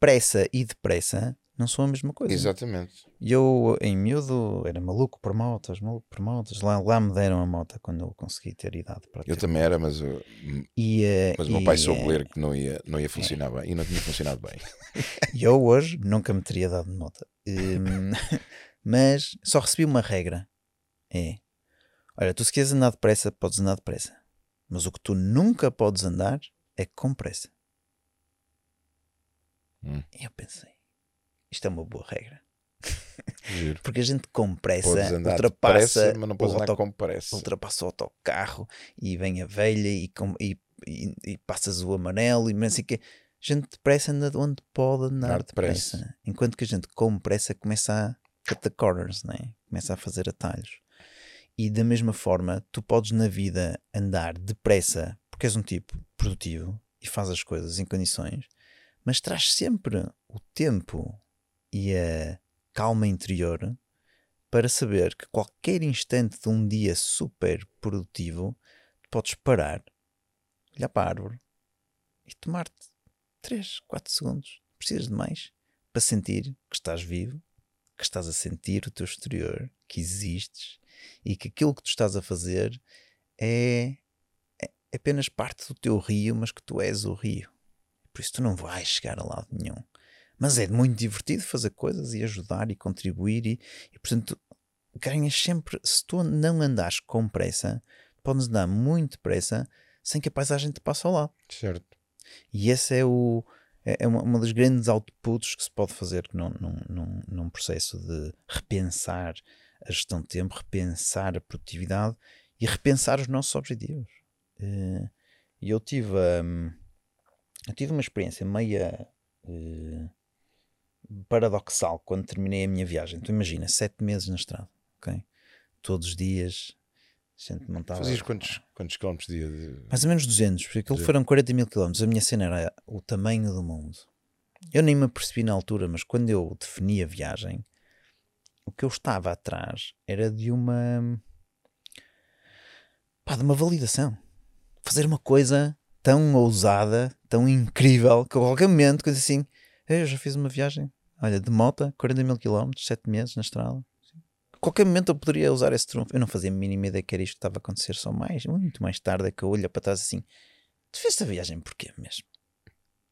Pressa e depressa não são a mesma coisa. Exatamente. E eu, em miúdo, era maluco por motas, maluco por motas. Lá, lá me deram a moto quando eu consegui ter idade para Eu ter. também era, mas, uh, E, eh, mas o meu e, pai soube eh, ler que não ia, não ia funcionar bem e não tinha funcionado bem. (laughs) E eu hoje nunca me teria dado nota. Hum, (laughs) mas só recebi uma regra. É, olha, tu se queres andar depressa, podes andar depressa. Mas o que tu nunca podes andar é com pressa. Hum. Eu pensei, isto é uma boa regra. Giro. Porque a gente com pressa ultrapassa, andar auto- pressa. ultrapassa o autocarro e vem a velha e, com- e, e- e passas o amarelo e não sei o quê. gente depressa anda de onde pode andar Andar depressa. depressa. Enquanto que a gente com pressa começa a cut the corners, né? começa a fazer atalhos. E da mesma forma, tu podes na vida andar depressa porque és um tipo produtivo e faz as coisas em condições, mas traz sempre o tempo e a calma interior para saber que qualquer instante de um dia super produtivo podes parar, olhar para a árvore e tomar-te 3, 4 segundos, precisas de mais, para sentir que estás vivo, que estás a sentir o teu exterior, que existes e que aquilo que tu estás a fazer é, é apenas parte do teu rio, mas que tu és o rio. Por isso tu não vais chegar a lado nenhum. Mas é muito divertido fazer coisas e ajudar e contribuir e, e portanto ganhas sempre, se tu não andares com pressa, podes andar muito pressa sem que a paisagem te passe ao lado. Certo. E esse é o é, é uma, uma das grandes outputs que se pode fazer num, num, num, num processo de repensar a gestão de tempo, repensar a produtividade e repensar os nossos objetivos. Eh, e eu tive, um, eu tive uma experiência meia uh, paradoxal quando terminei a minha viagem. Tu imagina, sete meses na estrada, ok? Todos os dias gente montava. Fazias quantos, quantos quilómetros dia? De... Mais ou menos 200, porque aquilo foram 40 mil quilómetros. A minha cena era o tamanho do mundo. Eu nem me apercebi na altura, mas quando eu defini a viagem, o que eu estava atrás era de uma. pá, de uma validação. Fazer uma coisa tão ousada, tão incrível, que a qualquer momento, coisa assim, eu já fiz uma viagem, olha, de moto, 40 mil quilómetros, 7 meses na estrada qualquer momento eu poderia usar esse trunfo. Eu não fazia a mínima ideia que era isto que estava a acontecer só mais, muito mais tarde é que eu olho para trás assim. Tu fizeste a viagem porquê mesmo?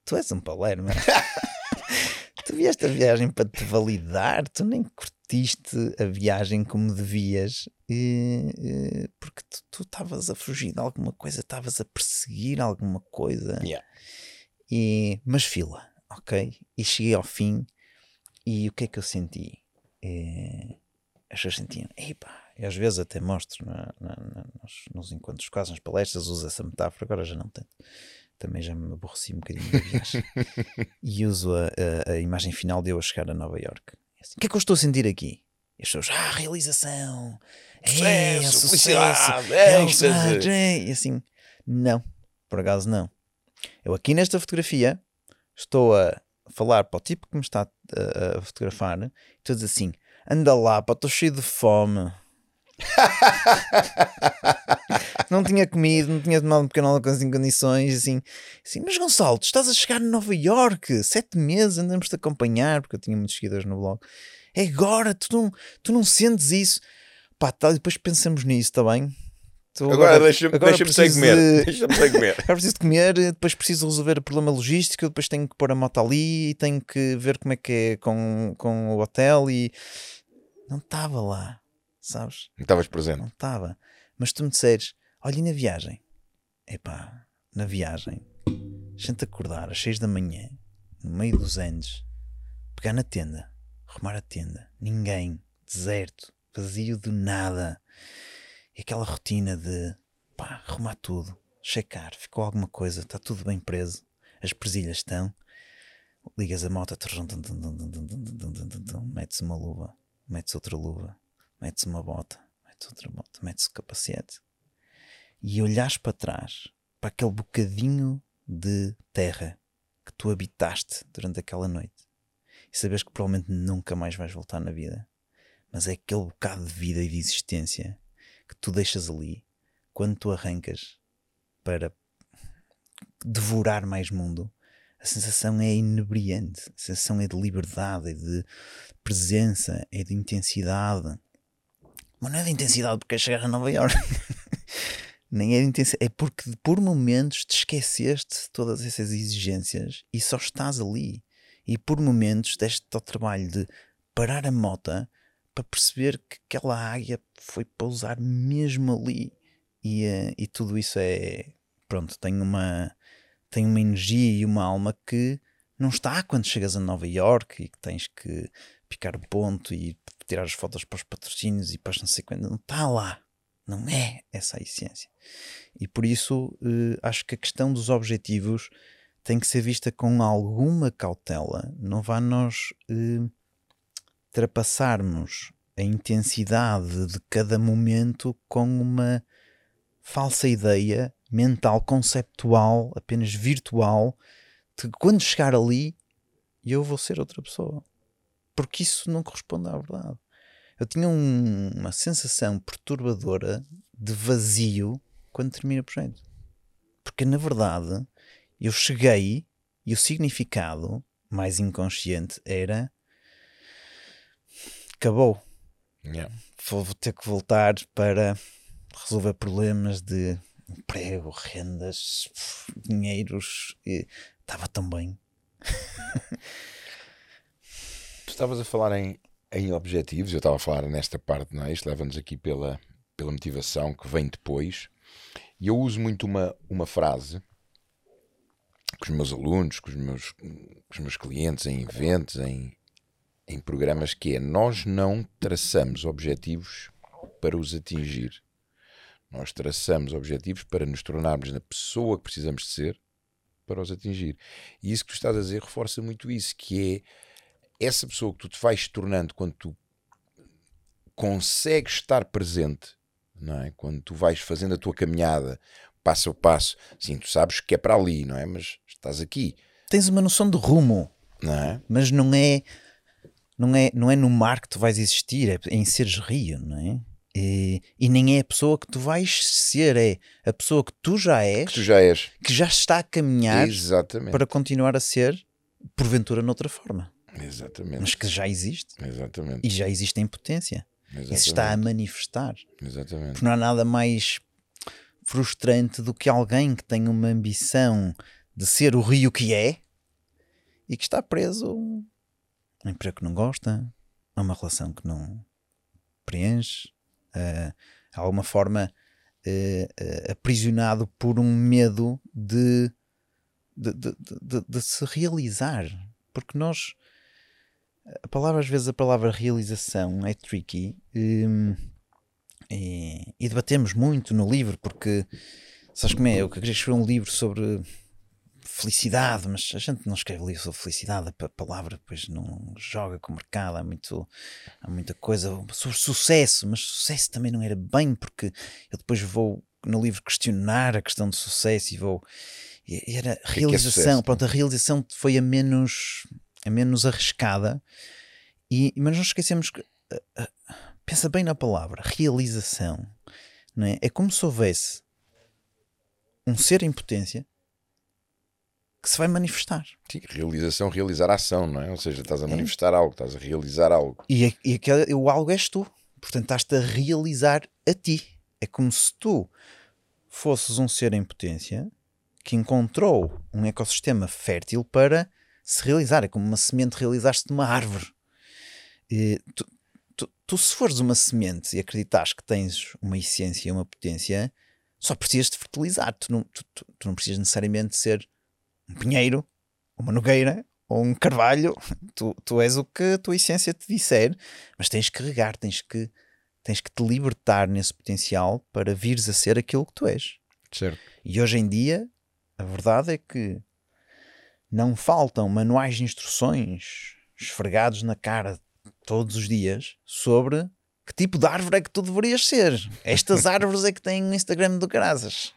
Tu és um palermo. (laughs) tu vieste a viagem para te validar, tu nem curtiste a viagem como devias, e, e, porque tu estavas a fugir de alguma coisa, estavas a perseguir alguma coisa. Yeah. E, mas fila, ok? E cheguei ao fim e o que é que eu senti? É, as pessoas sentiam, epá, e às vezes até mostro na, na, na, nos, nos, encontros, quase nas palestras, uso essa metáfora, agora já não tanto. Também já me aborreci um bocadinho da viagem. (laughs) e uso a, a, a, imagem final de eu a chegar a Nova York. Assim, o que é que eu estou a sentir aqui? E as pessoas, ah, realização, sucesso, é, sucesso, é, é, e assim, não, por acaso não. Eu aqui nesta fotografia estou a falar para o tipo que me está a, a fotografar, e estou a dizer assim, Anda lá, pá, estou cheio de fome. (laughs) não tinha comido, não tinha tomado um pequeno almoço em condições, assim, assim, mas Gonçalo, tu estás a chegar a Nova York, sete meses, andamos-te a acompanhar, porque eu tinha muitos seguidores no blog. É agora, tu não, tu não sentes isso. Pá, tá, depois pensamos nisso, está bem? Tu agora, agora deixa-me deixa de... comer. Deixa-me sem comer. (laughs) agora preciso de comer, depois preciso resolver o problema logístico, depois tenho que pôr a moto ali, tenho que ver como é que é com, com o hotel e não estava lá, sabes? Não estavas presente. Não estava. Mas tu me disseres, olha na viagem. Epá, na viagem, gente acordar às 6 da manhã, no meio dos Andes, pegar na tenda, arrumar a tenda, ninguém, deserto, vazio de nada. E aquela rotina de pá, arrumar tudo, checar, ficou alguma coisa, está tudo bem preso, as presilhas estão, ligas a moto, metes uma luva, metes outra luva, metes uma bota, metes outra bota, metes o capacete e olhas para trás, para aquele bocadinho de terra que tu habitaste durante aquela noite e sabes que provavelmente nunca mais vais voltar na vida, mas é aquele bocado de vida e de existência que tu deixas ali quando tu arrancas para devorar mais mundo a sensação é inebriante, a sensação é de liberdade, é de presença, é de intensidade. Mas não é de intensidade porque é chegar a Nova York. (laughs) Nem é de intensidade, é porque por momentos te esqueceste todas essas exigências e só estás ali. E por momentos deste ao trabalho de parar a mota para perceber que aquela águia foi pousar mesmo ali. E, uh, e tudo isso é. Pronto, tem uma tem uma energia e uma alma que não está quando chegas a Nova York e que tens que picar o ponto e tirar as fotos para os patrocínios e para não sei quando. Não está lá. Não é essa a essência. E por isso eh, acho que a questão dos objetivos tem que ser vista com alguma cautela. Não vá nós eh, trapassarmos a intensidade de cada momento com uma falsa ideia mental, conceptual, apenas virtual, de que quando chegar ali eu vou ser outra pessoa. Porque isso não corresponde à verdade. eu tinha um- uma sensação perturbadora de vazio quando termina o projeto. Porque na verdade eu cheguei e o significado mais inconsciente era acabou. Yeah. Vou vou ter que voltar para resolver problemas de emprego, rendas, dinheiros. e Estava tão bem. (laughs) Tu estavas a falar em, em objetivos, eu estava a falar nesta parte, não é? Isto leva-nos aqui pela, pela motivação que vem depois. E eu uso muito uma, uma frase com os meus alunos, com os meus, com os meus clientes, em eventos, em, em programas, que é nós não traçamos objetivos para os atingir. Nós traçamos objetivos para nos tornarmos na pessoa que precisamos de ser para os atingir. E isso que tu estás a dizer reforça muito isso, que é essa pessoa que tu te vais tornando quando tu consegues estar presente, não é? Quando tu vais fazendo a tua caminhada passo a passo, sim, tu sabes que é para ali, não é? Mas estás aqui, Tens uma noção de rumo, não é? mas não é, não é, não é no mar que tu vais existir, é em seres rio, não é? E, e nem é a pessoa que tu vais ser, é a pessoa que tu já és, Que tu já és. que já está a caminhar Exatamente. para continuar a ser, porventura, noutra forma, Exatamente. mas que já existe Exatamente. e já existe em potência. Exatamente. Isso está a manifestar. Exatamente. Porque não há nada mais frustrante do que alguém que tem uma ambição de ser o rio que é e que está preso a um emprego que não gosta, a uma relação que não preenche, a, a alguma forma eh, eh, aprisionado por um medo de, de, de, de- de se realizar. Porque nós, a palavra, às vezes, a palavra realização é tricky. hum, e, e debatemos muito no livro, porque sabes como é? Eu queria escrever um livro sobre felicidade, mas a gente não escreve livro sobre felicidade, a pa- palavra depois não joga com o mercado, há, muito, há muita coisa sobre sucesso, mas sucesso também não era bem, porque eu depois vou no livro questionar a questão de sucesso e vou. e- Era é realização, sucesso? pronto, a realização foi a menos, a menos arriscada, e, mas não esquecemos que pensa bem na palavra realização, não é? É como se houvesse um ser em potência que se vai manifestar. Sim, realização, realizar ação, não é? Ou seja, estás a manifestar algo, estás a realizar algo. E, a- e aquele, o algo és tu. Portanto, estás-te a realizar a ti. É como se tu fosses um ser em potência que encontrou um ecossistema fértil para se realizar. É como uma semente realizaste de uma árvore. E tu, tu- tu, se fores uma semente e acreditares que tens uma essência e uma potência, só precisas de fertilizar. Tu não, tu- tu- tu não precisas necessariamente ser um pinheiro, uma nogueira ou um carvalho. (laughs) Tu, tu és o que a tua essência te disser, mas tens que regar, tens que, tens que te libertar nesse potencial para vires a ser aquilo que tu és. Certo. E hoje em dia, a verdade é que não faltam manuais de instruções esfregados na cara todos os dias sobre que tipo de árvore é que tu deverias ser. Estas (laughs) árvores é que têm um Instagram do Carasas.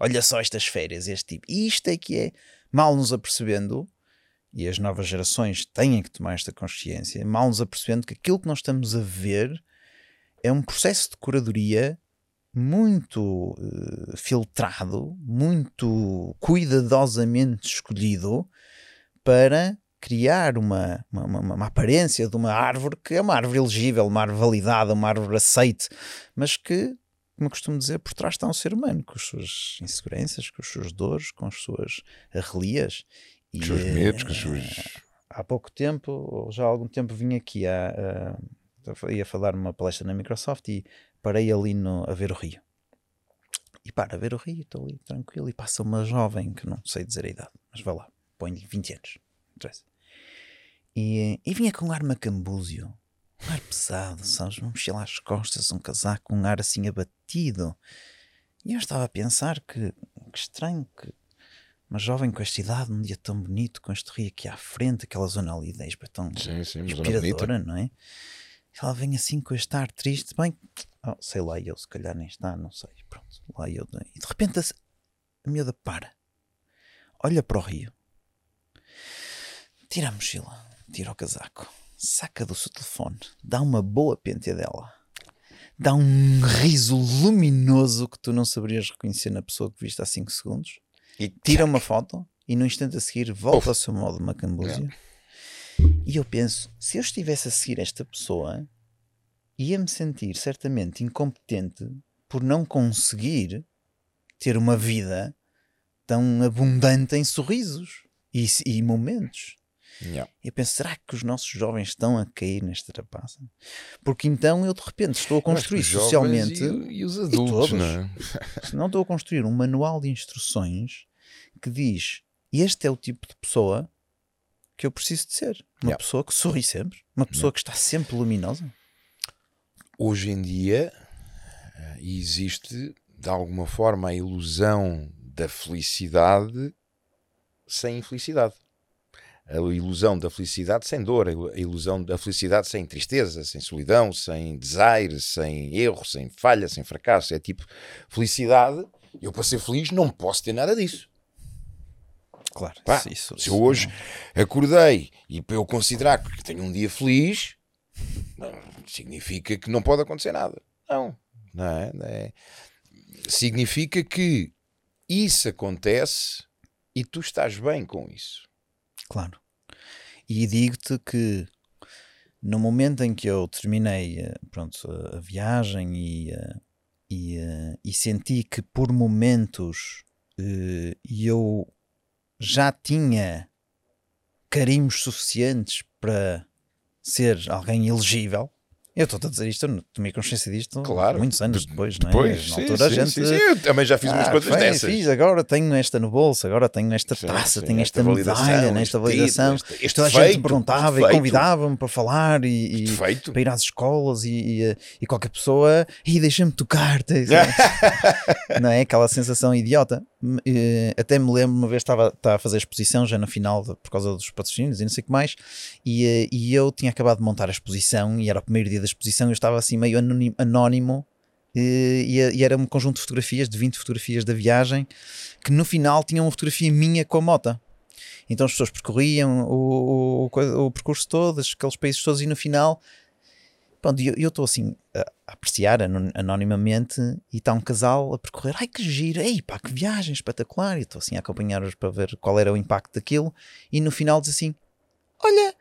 Olha só estas férias, este tipo. E isto é que é mal nos apercebendo, e as novas gerações têm que tomar esta consciência, mal nos apercebendo que aquilo que nós estamos a ver é um processo de curadoria muito eh, filtrado, muito cuidadosamente escolhido para criar uma, uma, uma- uma aparência de uma árvore que é uma árvore elegível, uma árvore validada, uma árvore aceite, mas que, como eu costumo dizer, por trás está um ser humano com as suas inseguranças, com as suas dores, com as suas arrelias. Com os seus eh, medos, com os seus. há pouco tempo, ou já há algum tempo, vim aqui a, a, ia falar numa palestra na Microsoft e parei ali no, a ver o Rio. E para a ver o Rio, estou ali tranquilo, e passa uma jovem que não sei dizer a idade, mas vai lá, põe-lhe 20 anos, interessa. E, e vinha com um ar macambúzio, um ar pesado, sabes? Uma mochila às costas, um casaco, um ar assim abatido. E eu estava a pensar que, que estranho que uma jovem com esta idade, num dia tão bonito, com este rio aqui à frente, aquela zona ali de Espa tão Sim, sim, inspiradora, não é? Ela vem assim com este ar triste, bem, oh, sei lá, eu se calhar nem está, não sei, pronto, lá eu. E de repente a, a miúda para, olha para o rio, tira a mochila, tira o casaco, saca do seu telefone, dá uma boa penteadela, dá um riso luminoso que tu não saberias reconhecer na pessoa que viste há 5 segundos, E tira uma foto e no instante a seguir volta ao seu modo macambúzia. E eu penso, se eu estivesse a seguir esta pessoa, ia-me sentir certamente incompetente por não conseguir ter uma vida tão abundante em sorrisos e, e momentos. Yeah. Eu penso, será que os nossos jovens estão a cair nesta trapaça? Porque então eu de repente estou a construir socialmente, E, e os adultos, todos. não é? se não estou a construir um manual de instruções que diz este é o tipo de pessoa que eu preciso de ser. Uma Yeah. pessoa que sorri sempre, uma pessoa que está sempre luminosa. Hoje em dia eh, existe de alguma forma a ilusão da felicidade sem infelicidade. A ilusão da felicidade sem dor, a ilu- a ilusão da felicidade sem tristeza, sem solidão, sem desaire, sem erro, sem falha, sem fracasso. É tipo, felicidade, eu para ser feliz não posso ter nada disso. Claro, Pá, isso- isso- se eu hoje acordei e para eu considerar que tenho um dia feliz, não, significa que não pode acontecer nada. Não, não é? Não é? Significa que isso acontece e tu estás bem com isso. Claro. E digo-te que no momento em que eu terminei eh, pronto, a- viagem e, eh, e, eh, e senti que por momentos eu já tinha carimbos suficientes para ser alguém elegível. Eu estou a dizer isto, eu tomei consciência disto Claro. muitos anos De- depois, não é? Depois, sim, altura a sim, gente sim, sim. Eu também já fiz umas ah, coisas bem, dessas. Fiz, agora tenho esta no bolso, agora tenho esta Sim, taça, sim, tenho esta, esta medalha, validação, nesta validação. este- este Toda a gente me perguntava feito. e convidava-me para falar e, e para ir às escolas e, e, e qualquer pessoa, e deixa-me tocar-te. (laughs) não é? Aquela sensação idiota. Eh, Até me lembro, uma vez estava, estava a fazer exposição já no final, de- por causa dos patrocínios e não sei o que mais, e, eh, e eu tinha acabado de montar a exposição e era o primeiro dia da exposição, eu estava assim meio anónimo eh, e, e era um conjunto de fotografias, de 20 fotografias da viagem, que no final tinham uma fotografia minha com a mota. Então as pessoas percorriam o, o, coisa- o percurso todo, aqueles países todos, e no final, pronto, eu estou assim a, apreciar anon- anonimamente e está um casal a percorrer, ai que giro, ei pá, que viagem espetacular, e estou assim a acompanhar-os para ver qual era o impacto daquilo, e no final diz assim: Olha,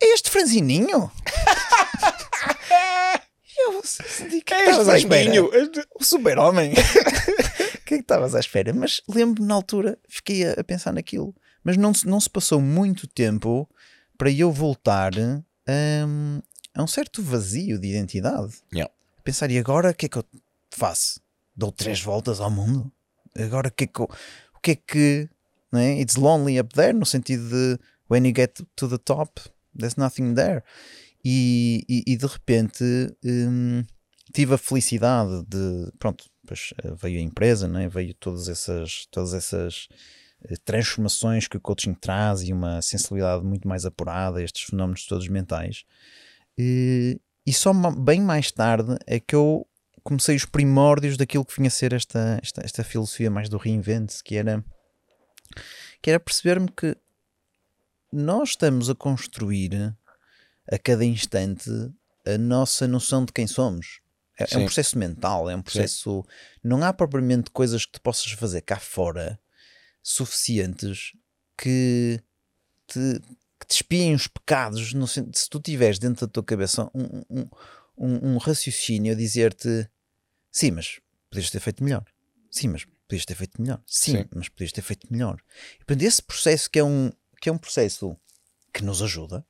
é este franzininho? (laughs) eu senti que estavas à espera o super-homem. O (laughs) que é que estavas à espera? Mas lembro-me na altura, fiquei a, a pensar naquilo. Mas não, se- não se passou muito tempo para eu voltar hum, a um certo vazio de identidade. Yeah. Pensar, e agora o que é que eu faço? Dou três voltas ao mundo? Agora o que é que eu, o que é que não é? It's lonely up there, no sentido de when you get to the top, there's nothing there. E, e, e de repente hum, tive a felicidade de pronto, depois eh, veio a empresa, né? veio todas essas, todas essas eh, transformações que o coaching traz e uma sensibilidade muito mais apurada a estes fenómenos todos mentais. E, e só bem mais tarde é que eu comecei os primórdios daquilo que vinha a ser esta, esta, esta filosofia mais do reinvent, que era, que era perceber-me que nós estamos a construir a cada instante a nossa noção de quem somos. É, é um Sim. processo mental, é um processo. Não há propriamente coisas que tu possas fazer cá fora suficientes que te, que te espiem os pecados. No, se tu tiveres dentro da tua cabeça um, um, um, um raciocínio a dizer-te sim, mas podias ter feito melhor. Sim, mas podias ter feito melhor. Sim, Sim. mas podias ter feito melhor. E, portanto, esse processo que é um, que é um processo que nos ajuda,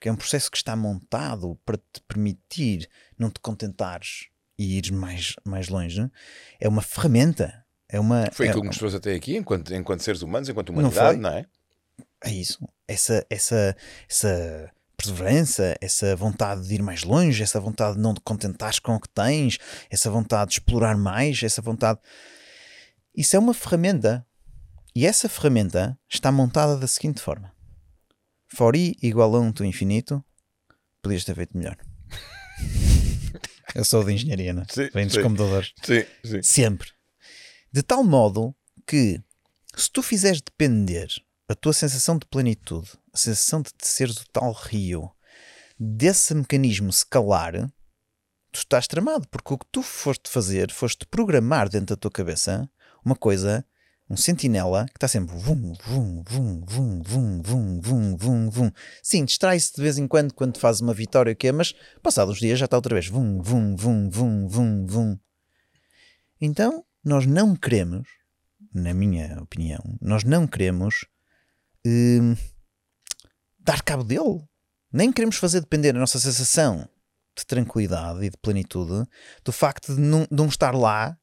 que é um processo que está montado para te permitir não te contentares e ires mais, mais longe, é uma ferramenta. É uma, Foi é, aquilo que nos trouxe até aqui, enquanto, enquanto seres humanos, enquanto Não humanidade, foi? não, é? É isso. Essa, essa, essa perseverança, essa vontade de ir mais longe, essa vontade de não te contentares com o que tens, essa vontade de explorar mais, essa vontade. Isso é uma ferramenta. E essa ferramenta está montada da seguinte forma: for i igual a 1 to infinito, podias ter feito melhor. (laughs) Eu sou de engenharia, não é? Vem dos sim. computadores. Sim, sim. Sempre. De tal modo que se tu fizeres depender a tua sensação de plenitude, a sensação de seres o tal rio, desse mecanismo se calar, tu estás tramado, porque o que tu foste fazer, foste programar dentro da tua cabeça uma coisa, um sentinela que está sempre vum, vum, vum, vum, vum, vum, vum, vum, vum. Sim, distrai-se de vez em quando quando faz uma vitória que é, mas passados os dias já está outra vez vum, vum, vum, vum, vum, vum. Então, nós não queremos, na minha opinião, nós não queremos hum, dar cabo dele. Nem queremos fazer depender a nossa sensação de tranquilidade e de plenitude do facto de não, de não estar lá.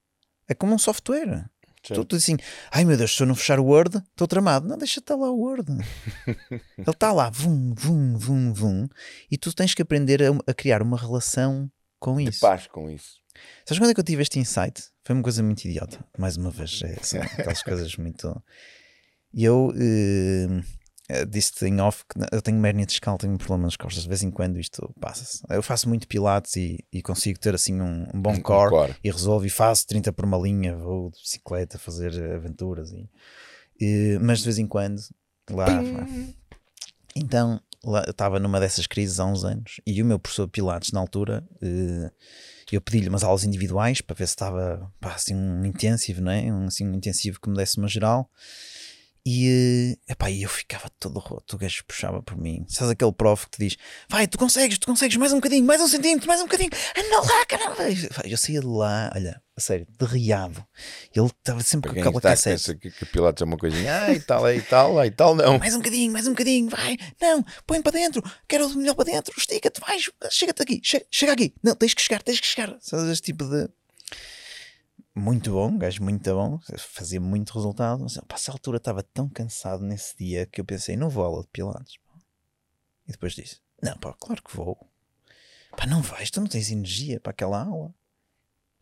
É como um software. Tu, tu assim, ai meu Deus, se eu não fechar o Word, estou tramado. Não, deixa estar lá o Word. (laughs) Ele está lá, vum, vum, vum, vum. E tu tens que aprender a, a criar uma relação com De isso. paz com isso. Sabes quando é que eu tive este insight? Foi uma coisa muito idiota. Mais uma vez, é, são aquelas coisas muito. E eu eh, eh, disse-te em off que eu tenho hérnia discal, tenho um problema nas costas. De vez em quando isto passa-se. Eu faço muito pilates e, e consigo ter assim um, um bom Um core, core. e resolvo e faço 30 por uma linha, vou de bicicleta fazer aventuras. E, e- mas de vez em quando, lá. Então, lá, eu estava numa dessas crises há uns anos e o meu professor Pilates, na altura, eh, eu pedi-lhe umas aulas individuais para ver se estava pá, assim, um intensivo, né? um, assim, um intensivo que me desse uma geral. E eh, epá, eu ficava todo roto, o gajo puxava por mim. Sabes aquele prof que te diz: Vai, tu consegues, tu consegues, mais um bocadinho, mais um centímetro, mais um bocadinho, anda lá, caramba. Eu- saía de lá, olha, a sério, derriado. Ele estava sempre Para com aquela cassete. que, que Pilates é uma coisinha, ah, e tal, e tal, e tal, não. mais um bocadinho, mais um bocadinho, vai, não, põe para dentro, quero o melhor para dentro, estica-te, vais, chega-te aqui, che- chega aqui, não, tens que chegar, tens que chegar. Sabes este tipo de. Muito bom, gajo muito bom, fazia muito resultado, mas pá, essa altura estava tão cansado nesse dia que eu pensei, não vou à aula de Pilates. pá. E depois disse, não, pá, claro que vou. Pá, não vais, tu não tens energia para aquela aula.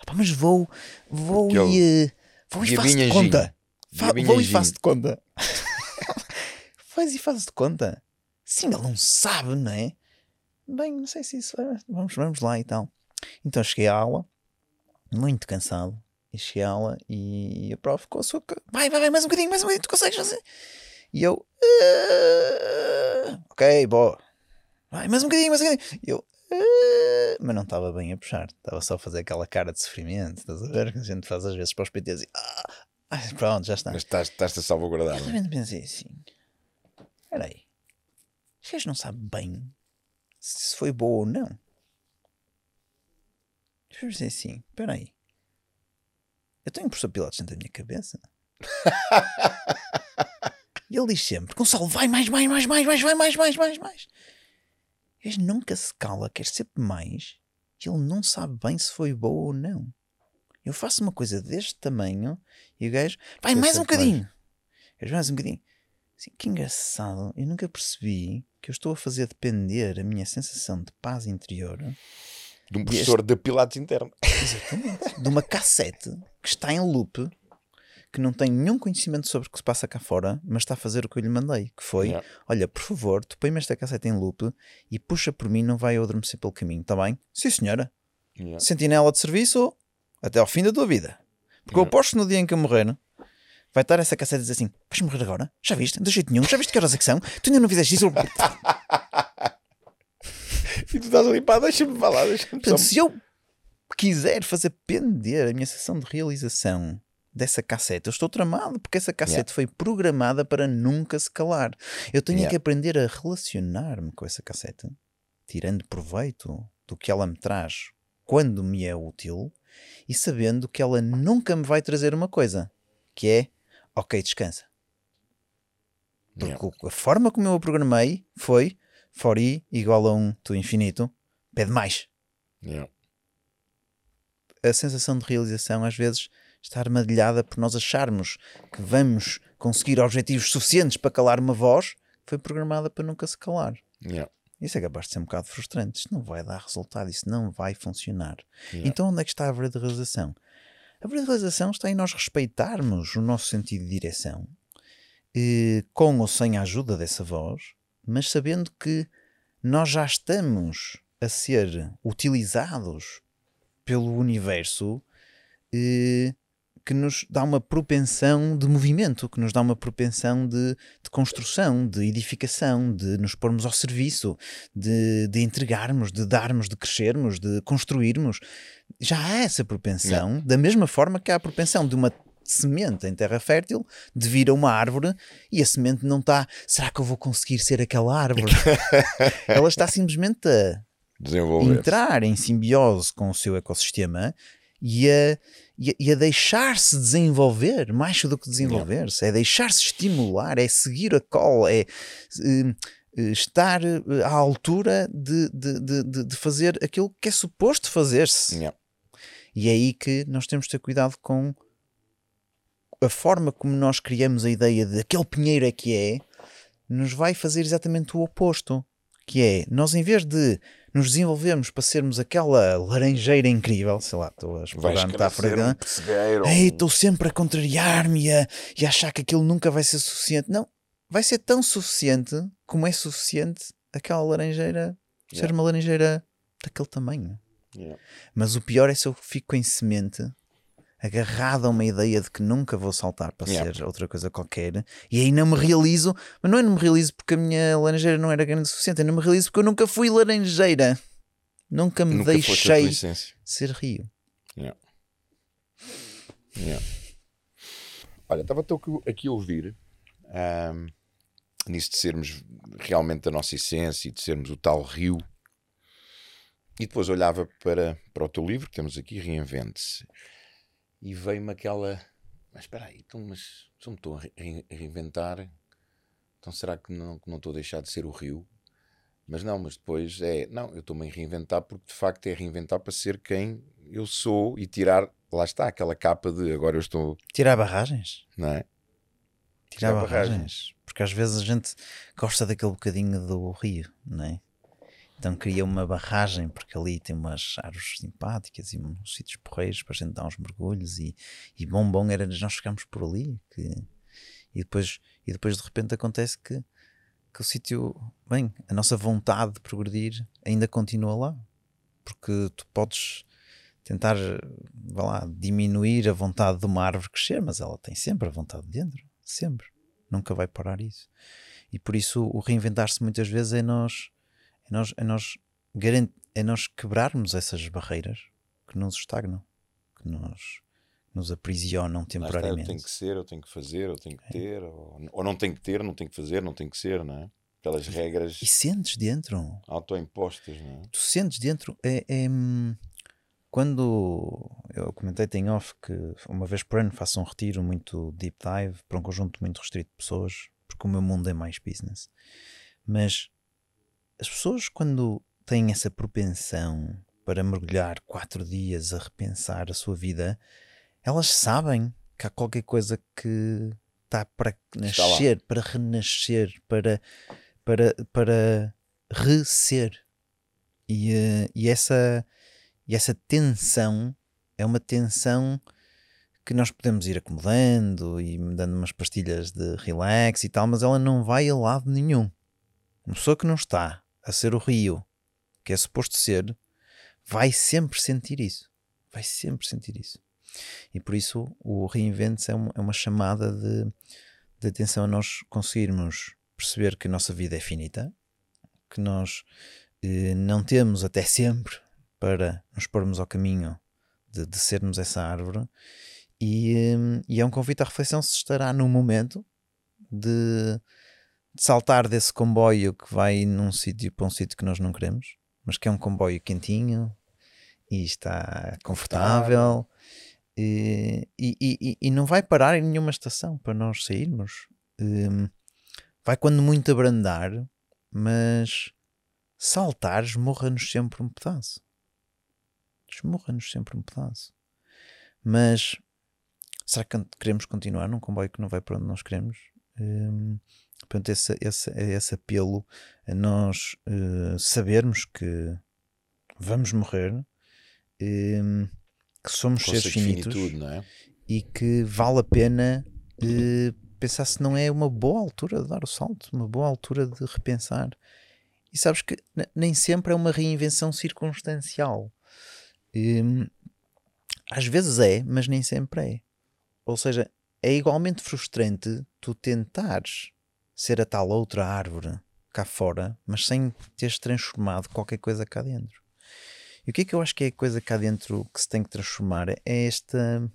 Pá, mas vou, vou Aquele e. eh, Vou e faço de conta. (laughs) Fa- vou e faço de conta. Faz e faz de conta. Sim, ele não sabe, não é? Bem, não sei se isso. é- Vamos, vamos lá e tal. Então cheguei à aula, muito cansado. E cheguei à aula e a prof ficou a sua. Vai, vai, vai, mais um bocadinho, mais um bocadinho, tu consegues fazer. E eu. "Ah, ok, boa. Vai, mais um bocadinho, mais um bocadinho. E eu. "Ah", mas não estava bem a puxar, estava só a fazer aquela cara de sofrimento, estás a ver? Que a gente faz às vezes para os PTs e. "Ah, ah, pronto, já está. Mas estás- estás-te a salvaguardar. Eu repente pensei assim: espera aí, gajo não sabe bem se foi boa ou não. Eu pensei assim: espera aí, eu tenho um professor Pilates dentro da minha cabeça. e ele diz sempre: Gonçalo, vai mais, mais, mais, mais, mais, vai mais, mais, mais, mais. Gajo nunca se cala, quer sempre mais. E ele não sabe bem se foi boa ou não. Eu faço uma coisa deste tamanho e o gajo vai mais um bocadinho. Gajo, mais um bocadinho. Assim, que engraçado. Eu nunca percebi que eu estou a fazer depender a minha sensação de paz interior De um professor de Pilates interno. exatamente, de uma cassete que está em loop, que não tem nenhum conhecimento sobre o que se passa cá fora, mas está a fazer o que eu lhe mandei, que foi, Yeah. olha, por favor, tu põe-me esta cassete em loop e puxa por mim, não vai eu adormecer pelo caminho, está bem? Sim, senhora. Yeah. Sentinela de serviço até ao fim da tua vida. Porque eu Yeah. aposto que no dia em que eu morrer, vai estar essa cassete a dizer assim: vais morrer agora? Já viste? De jeito nenhum? Já viste que horas é que são? Tu ainda não fizeste isso? (laughs) (laughs) E tu estás ali, pá, deixa-me falar, deixa-me Portanto, só... se eu quiser fazer pender a minha sessão de realização dessa cassete, eu estou tramado, porque essa cassete Yeah. foi programada para nunca se calar. Eu tenho Yeah. que aprender a relacionar-me com essa cassete, tirando proveito do que ela me traz quando me é útil e sabendo que ela nunca me vai trazer uma coisa, que é, ok, descansa. Porque Yeah. a forma como eu a programei foi for i igual a 1 to infinito, pede mais Yeah. a sensação de realização às vezes está armadilhada por nós acharmos que vamos conseguir objetivos suficientes para calar uma voz que foi programada para nunca se calar. Yeah. Isso é capaz de ser um bocado frustrante. Isto não vai dar resultado, isso não vai funcionar. Yeah. Então onde é que está a verdadeira realização? A verdadeira realização está em nós respeitarmos o nosso sentido de direção, eh, com ou sem a ajuda dessa voz, mas sabendo que nós já estamos a ser utilizados pelo universo eh, que nos dá uma propensão de movimento, que nos dá uma propensão de, de construção, de edificação, de nos pormos ao serviço, de, de entregarmos, de darmos, de crescermos, de construirmos. Já há essa propensão, da mesma forma que há a propensão de uma semente em terra fértil de vir a uma árvore e a semente não está, será que eu vou conseguir ser aquela árvore? (laughs) Ela está simplesmente a entrar em simbiose com o seu ecossistema e a, e a, deixar-se desenvolver, mais do que desenvolver-se, é deixar-se estimular, é seguir a cola, é uh, estar à altura de, de, de, de, fazer aquilo que é suposto fazer-se. Yeah. E é aí que nós temos de ter cuidado com a forma como nós criamos a ideia de aquele pinheiro é que é, nos vai fazer exatamente o oposto. Que é, nós em vez de nos desenvolvermos para sermos aquela laranjeira incrível, sei lá, estou a explorar a metáfora. Um estou sempre a contrariar-me e a, e a achar que aquilo nunca vai ser suficiente. Não, vai ser tão suficiente como é suficiente aquela laranjeira yeah. ser uma laranjeira daquele tamanho. Yeah. Mas o pior é se eu fico em semente agarrado a uma ideia de que nunca vou saltar para yeah. ser outra coisa qualquer e aí não me realizo, mas não é não me realizo porque a minha laranjeira não era grande o suficiente, é não me realizo porque eu nunca fui laranjeira, nunca me nunca deixei ser rio. Yeah. Yeah. Olha, estava aqui a ouvir um, nisso de sermos realmente a nossa essência e de sermos o tal rio. E depois olhava para, para o teu livro que temos aqui, Reinvente-se e veio-me aquela. Mas espera aí, então, mas se eu me estou a reinventar, então será que não, que não estou a deixar de ser o rio? Mas não, mas depois é. Não, eu estou-me a reinventar porque de facto é reinventar para ser quem eu sou e tirar. Lá está, aquela capa de agora eu estou. Tirar barragens? Não é? Tirar, Tirar barragens. barragens. Porque às vezes a gente gosta daquele bocadinho do rio, não é? Então cria uma barragem, porque ali tem umas árvores simpáticas e uns sítios porreiros para a gente dar uns mergulhos e, e bom bom era nós ficarmos por ali que, e, depois, e depois de repente acontece que, que o sítio, bem, a nossa vontade de progredir ainda continua lá. Porque tu podes tentar, vá lá, diminuir a vontade de uma árvore crescer, mas ela tem sempre a vontade dentro, sempre. Nunca vai parar isso. E por isso o reinventar-se muitas vezes é nós é nós, é nós, garant, é nós quebrarmos essas barreiras que nos estagnam, que nos, nos aprisionam temporariamente. eu tenho que ser, eu tenho que fazer, eu tenho que é. ter, ou, ou não tenho que ter, não tenho que fazer, não tenho que ser, não é? Aquelas regras. E sentes dentro. Autoimpostas, não é? Tu sentes dentro. É, é, quando eu comentei em off que uma vez por ano faço um retiro muito deep dive para um conjunto muito restrito de pessoas, porque o meu mundo é mais business. Mas as pessoas, quando têm essa propensão para mergulhar quatro dias a repensar a sua vida, elas sabem que há qualquer coisa que está para nascer, para renascer, para, para, para reser. E, uh, e, essa, e essa tensão é uma tensão que nós podemos ir acomodando e dando umas pastilhas de relax e tal, mas ela não vai a lado nenhum. Uma pessoa que não está a ser o rio que é suposto ser, vai sempre sentir isso. Vai sempre sentir isso. E por isso o reinvente é, é, uma chamada de, de atenção a nós conseguirmos perceber que a nossa vida é finita, que nós eh, não temos até sempre para nos pormos ao caminho de, de sermos essa árvore. E, eh, e é um convite à reflexão se estará no momento de saltar desse comboio que vai num sítio para um sítio que nós não queremos, mas que é um comboio quentinho e está confortável e, e, e, e não vai parar em nenhuma estação para nós sairmos. Um, vai quando muito abrandar, mas saltar esmorra-nos sempre um pedaço. Esmorra-nos sempre um pedaço. Mas será que queremos continuar num comboio que não vai para onde nós queremos? Um, Portanto, esse, esse, esse apelo a nós uh, sabermos que vamos morrer, um, ehm, que somos seres finitos finitude, é? e que vale a pena uh, pensar se não é uma boa altura de dar o salto, uma boa altura de repensar. E sabes que nem sempre é uma reinvenção circunstancial. Um, ehm, às vezes é, mas nem sempre é. Ou seja, é igualmente frustrante tu tentares ser a tal outra árvore cá fora, mas sem teres transformado qualquer coisa cá dentro. E o que é que eu acho que é a coisa cá dentro que se tem que transformar? É esta,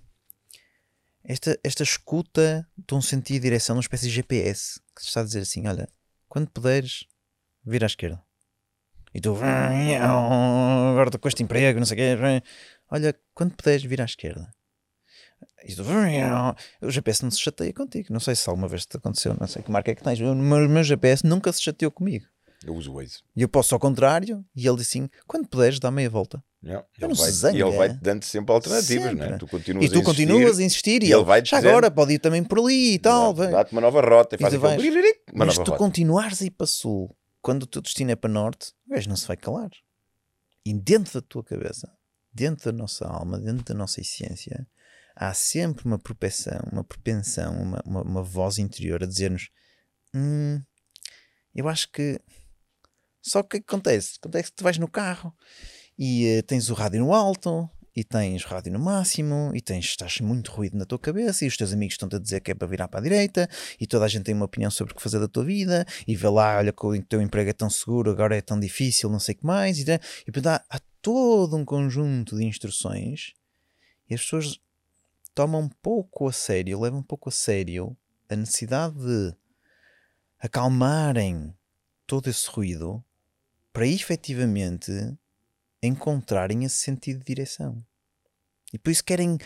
esta, esta escuta de um sentido de direção, uma espécie de GPS, que está a dizer assim: olha, quando puderes, vira à esquerda. E tu, agora estou com este emprego, não sei o quê. Olha, quando puderes, vira à esquerda. Tu, o GPS não se chateia contigo. Não sei se alguma vez te aconteceu, não sei que marca é que tens. O meu, GPS nunca se chateou comigo. Eu uso o Waze. E eu posso ao contrário, e ele diz assim: quando puderes, dá meia volta. Yeah. Eu Ele não vai, se zanga. e ele vai-te dando sempre alternativas, Sempre. não é? Tu continuas E tu a continuas a insistir, e, ele ele vai-te já dizendo- agora pode ir também por ali e tal. vai. Dá-te uma nova rota e E faz aquele vais. uma Mas nova tu rota. continuares a ir para sul, quando o teu destino é para norte, o gajo não se vai calar. E dentro da tua cabeça, dentro da nossa alma, dentro da nossa essência, há sempre uma propensão, uma propensão, uma, uma, uma voz interior a dizer-nos: hum, eu acho que. Só que o que é acontece? Acontece que tu vais no carro e eh, tens o rádio no alto. E tens rádio no máximo, e tens, estás muito ruído na tua cabeça, e os teus amigos estão-te a dizer que é para virar para a direita, e toda a gente tem uma opinião sobre o que fazer da tua vida, e vê lá, olha que o teu emprego é tão seguro, agora é tão difícil, não sei o que mais, e, e portanto, há, há todo um conjunto de instruções, e as pessoas tomam um pouco a sério, levam um pouco a sério a necessidade de acalmarem todo esse ruído para efetivamente encontrarem esse sentido de direção. E por isso querem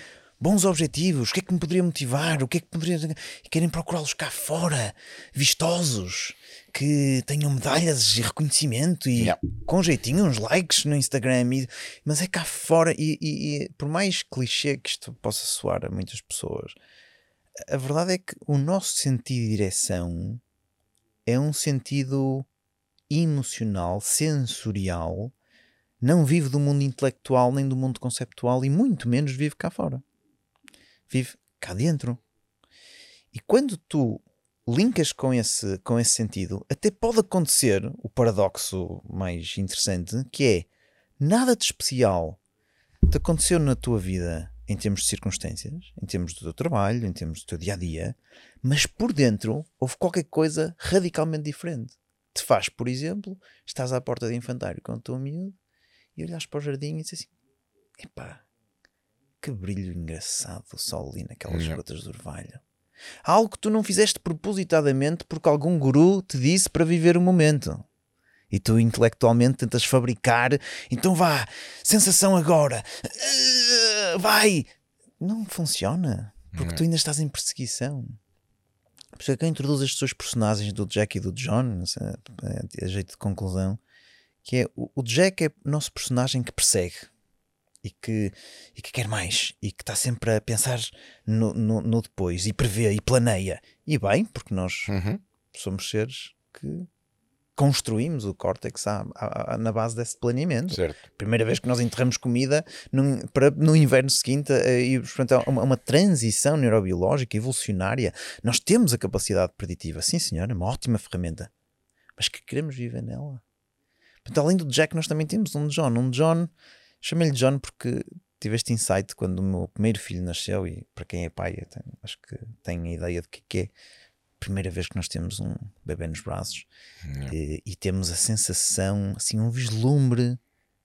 bons objetivos, o que é que me poderia motivar, o que é que poderia... E querem procurá-los cá fora, vistosos, que tenham medalhas e reconhecimento e Yeah. com jeitinho, uns likes no Instagram, e- mas é cá fora e, e- e por mais clichê que isto possa soar a muitas pessoas, a verdade é que o nosso sentido de direção é um sentido emocional, sensorial, não vive do mundo intelectual nem do mundo conceptual e muito menos vive cá fora. Vive cá dentro. E quando tu linkas com esse, com esse sentido, até pode acontecer o paradoxo mais interessante, que é nada de especial te aconteceu na tua vida em termos de circunstâncias, em termos do teu trabalho, em termos do teu dia a dia, mas por dentro houve qualquer coisa radicalmente diferente. Te faz, por exemplo, estás à porta de infantário com o teu miúdo e olhas para o jardim e dizes assim: epá, que brilho engraçado do sol ali naquelas Yeah. gotas de orvalho. Algo que tu não fizeste propositadamente porque algum guru te disse para viver o momento. E tu intelectualmente tentas fabricar, então vá, sensação agora, Ah, vai. Não funciona, porque tu ainda estás em perseguição. Por isso é que eu introduzo estes dois personagens do Jack e do John, não sei, a jeito de conclusão, que é o, o Jack é o nosso personagem que persegue e que, e que quer mais e que está sempre a pensar no, no, no depois e prevê e planeia. E bem, porque nós Uhum. somos seres que construímos o córtex à- à- à- na base desse planeamento. Certo. Primeira vez que nós enterramos comida num- para, no inverno seguinte eh, e portanto, há uma, uma transição neurobiológica evolucionária. Nós temos a capacidade preditiva, sim senhor, é uma ótima ferramenta, mas que queremos viver nela. Portanto, além do Jack, nós também temos um John. Um John, chamei-lhe John porque tive este insight quando o meu primeiro filho nasceu e para quem é pai, tenho- acho que tem a ideia de que, que é. A primeira vez que nós temos um bebê nos braços. E, e temos a sensação, assim, um vislumbre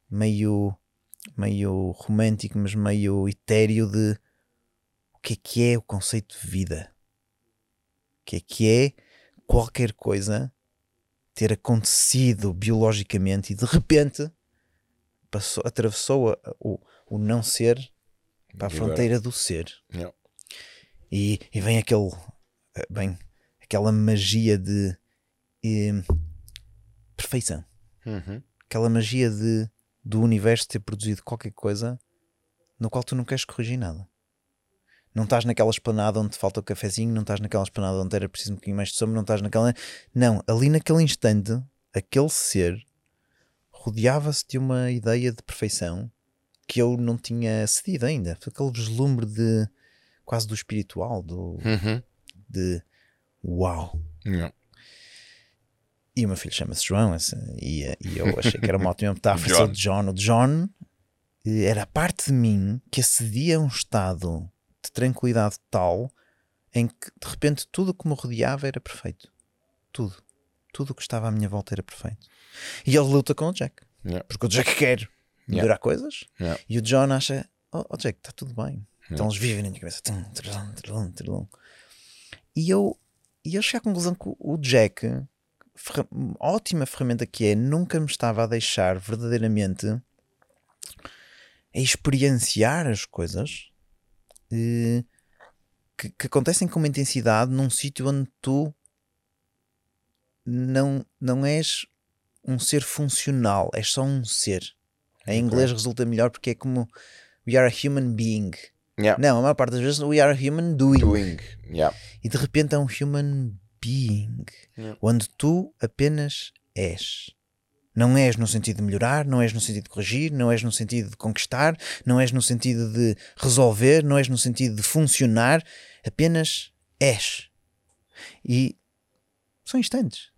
meio, meio romântico, mas meio etéreo de o que é que é o conceito de vida. O que é que é qualquer coisa ter acontecido biologicamente e de repente passou, atravessou a- o, o não ser para a agora? fronteira do ser. E, e vem aquele eh, bem, aquela magia de eh, perfeição. Uhum. Aquela magia de do universo ter produzido qualquer coisa no qual tu não queres corrigir nada. Não estás naquela esplanada onde te falta o cafezinho, não estás naquela esplanada onde era preciso um bocadinho mais de sombra, não estás naquela. Não, ali naquele instante, aquele ser rodeava-se de uma ideia de perfeição que eu não tinha cedido ainda. Foi aquele vislumbre de quase do espiritual, do, Uhum. de uau. Yeah. E o meu filho chama-se João, esse- e, e eu achei que era uma (laughs) ótima metáfora. John. John. O John eh, era a parte de mim que acedia a um estado de tranquilidade tal em que de repente tudo o que me rodeava era perfeito. Tudo. Tudo o que estava à minha volta era perfeito. E ele luta com o Jack. Yeah. Porque o Jack quer melhorar coisas Yeah. e o John acha: Oh, oh, Jack, está tudo bem. Então Yeah. eles vivem na minha cabeça. Tum, trulum, trulum, trulum. E eu, e eu cheguei à conclusão que o Jack, ótima ferramenta que é, nunca me estava a deixar verdadeiramente a experienciar as coisas eh, que, que acontecem com uma intensidade num sítio onde tu não, não és um ser funcional, és só um ser. Em inglês resulta melhor porque é como we are a human being. Yeah. Não, a maior parte das vezes we are a human doing. Doing. Yeah. E de repente é um human being, Yeah. onde tu apenas és. Não és no sentido de melhorar, não és no sentido de corrigir, não és no sentido de conquistar, não és no sentido de resolver, não és no sentido de funcionar, apenas és. E são instantes.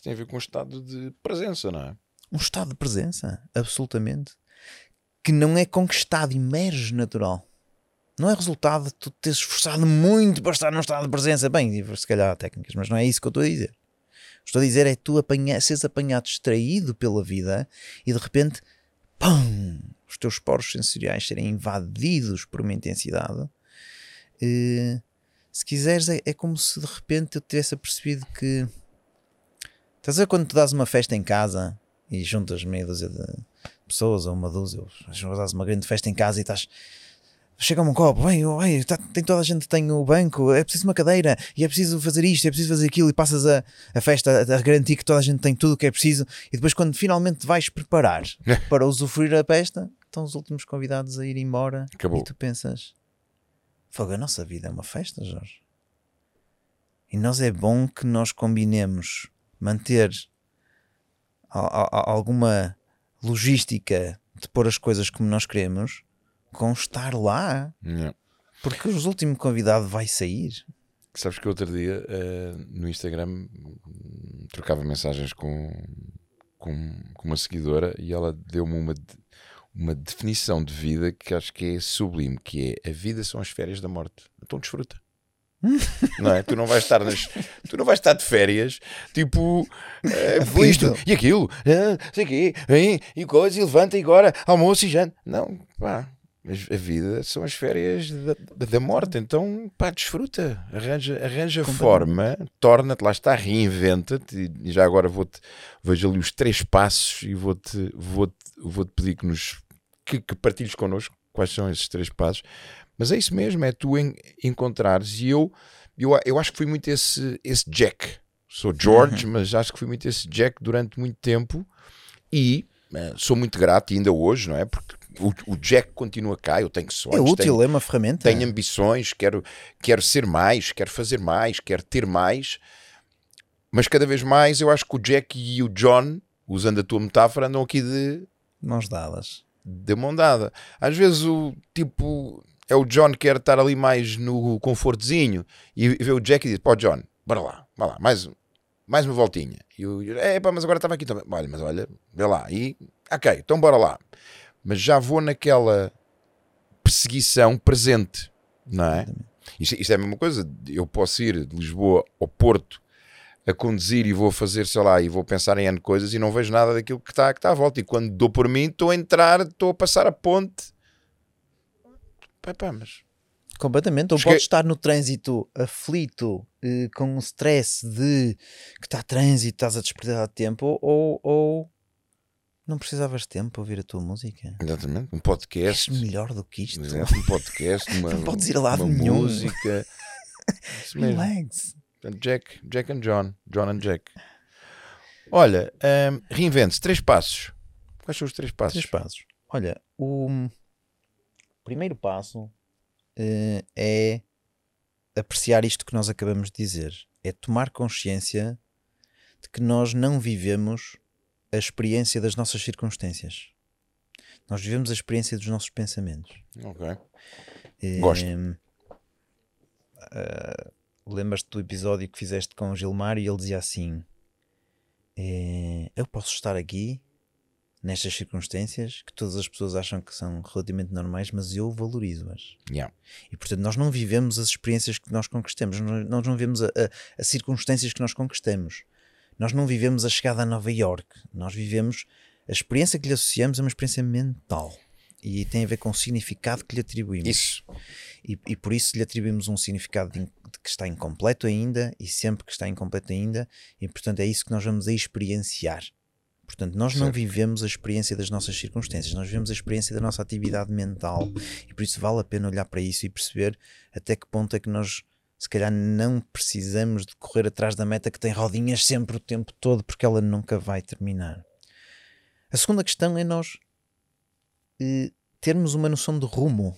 Tem a ver com o estado de presença, não é? Um estado de presença, absolutamente, que não é conquistado, emerge natural. Não é resultado de tu teres esforçado muito para estar num estado de presença. Bem, se calhar há técnicas, mas não é isso que eu estou a dizer. Estou a dizer é tu apanha, seres apanhado distraído pela vida e de repente, pum, os teus poros sensoriais serem invadidos por uma intensidade. Eh, se quiseres, é, é como se de repente eu tivesse apercebido que. Estás a ver quando tu dás uma festa em casa e juntas meia dúzia de pessoas ou uma dúzia, ou dás uma grande festa em casa e estás. Chega-me um copo, bem, bem, tá- tem toda a gente tem o banco, é preciso uma cadeira, e é preciso fazer isto, é preciso fazer aquilo, e passas a, a festa a, a garantir que toda a gente tem tudo o que é preciso, e depois quando finalmente vais preparar (laughs) para usufruir a festa, estão os últimos convidados a ir embora, Acabou. e tu pensas, fogo, a nossa vida é uma festa, Jorge. E nós é bom que nós combinemos manter alguma logística de pôr as coisas como nós queremos com estar lá. Yeah. Porque o último convidado vai sair. Sabes que outro dia eh, no Instagram trocava mensagens com, com, com uma seguidora e ela deu-me uma, uma definição de vida que acho que é sublime, que é a vida são as férias da morte. Então desfruta. Não é? Tu não vais estar nas, tu não vais estar de férias, tipo Aflito. isto e aquilo, ah, sei quê, hein, e coisa, e levanta e agora, almoço e janta. Não, pá, mas a vida são as férias da, da morte, então pá, desfruta, arranja, arranja forma, torna-te, lá está, reinventa-te. E já agora vou-te, vejo ali os três passos e vou-te vou-te, vou-te pedir que, nos, que, que partilhes connosco quais são esses três passos. Mas é isso mesmo, é tu en- encontrares. E eu, eu, eu acho que fui muito esse, esse Jack. Sou George, mas acho que fui muito esse Jack durante muito tempo. E eh, sou muito grato, ainda hoje, não é? Porque o, o Jack continua cá, eu tenho É sonhos, útil, tenho, é uma ferramenta. tenho ambições, quero, quero ser mais, quero fazer mais, quero ter mais. Mas cada vez mais eu acho que o Jack e o John, usando a tua metáfora, andam aqui de, Mãos dadas. de mão dada. Às vezes o tipo é o John que quer estar ali mais no confortozinho e vê o Jack e diz: Pô, John, bora lá, vai lá, mais, mais uma voltinha. E o é pá, mas agora estava aqui também. Olha, mas olha, vê lá. E ok, então bora lá. Mas já vou naquela perseguição presente, não é? Isto, isto é a mesma coisa. Eu posso ir de Lisboa ao Porto a conduzir e vou fazer, sei lá, e vou pensar em N coisas e não vejo nada daquilo que está que está à volta. E quando dou por mim, estou a entrar, estou a passar a ponte. Pá, pá, mas Completamente. Ou Cheguei- podes estar no trânsito aflito, eh, com um stress de que está trânsito, estás a desperdiçar tempo, ou, ou não precisavas de tempo para ouvir a tua música. exatamente, um És podcast. melhor do que isto. Exato, um podcast, (laughs) uma, Não podes ir a lado uma nenhum. música. (laughs) Relax. Jack, Jack and John, John and Jack. Olha, hum, reinvente-se, três passos. Quais são os três passos? Três passos. Olha, o primeiro passo eh, é apreciar isto que nós acabamos de dizer. É tomar consciência de que nós não vivemos a experiência das nossas circunstâncias. Nós vivemos a experiência dos nossos pensamentos. Ok. Eh, Gosto. ah, Lembras-te do episódio que fizeste com o Gilmar e ele dizia assim: eh, Eu posso estar aqui nestas circunstâncias que todas as pessoas acham que são relativamente normais, mas eu valorizo-as. Yeah. E portanto, nós não vivemos as experiências que nós conquistamos, nós não vivemos as circunstâncias que nós conquistamos. Nós não vivemos a chegada a Nova York, nós vivemos a experiência que lhe associamos é uma experiência mental e tem a ver com o significado que lhe atribuímos. Isso. E, e por isso lhe atribuímos um significado de, de que está incompleto ainda e sempre que está incompleto ainda, e portanto é isso que nós vamos a experienciar. Portanto, nós não Certo. vivemos a experiência das nossas circunstâncias, nós vivemos a experiência da nossa atividade mental. E por isso vale a pena olhar para isso e perceber até que ponto é que nós, se calhar, não precisamos de correr atrás da meta que tem rodinhas sempre o tempo todo, porque ela nunca vai terminar. A segunda questão é nós eh, termos uma noção de rumo.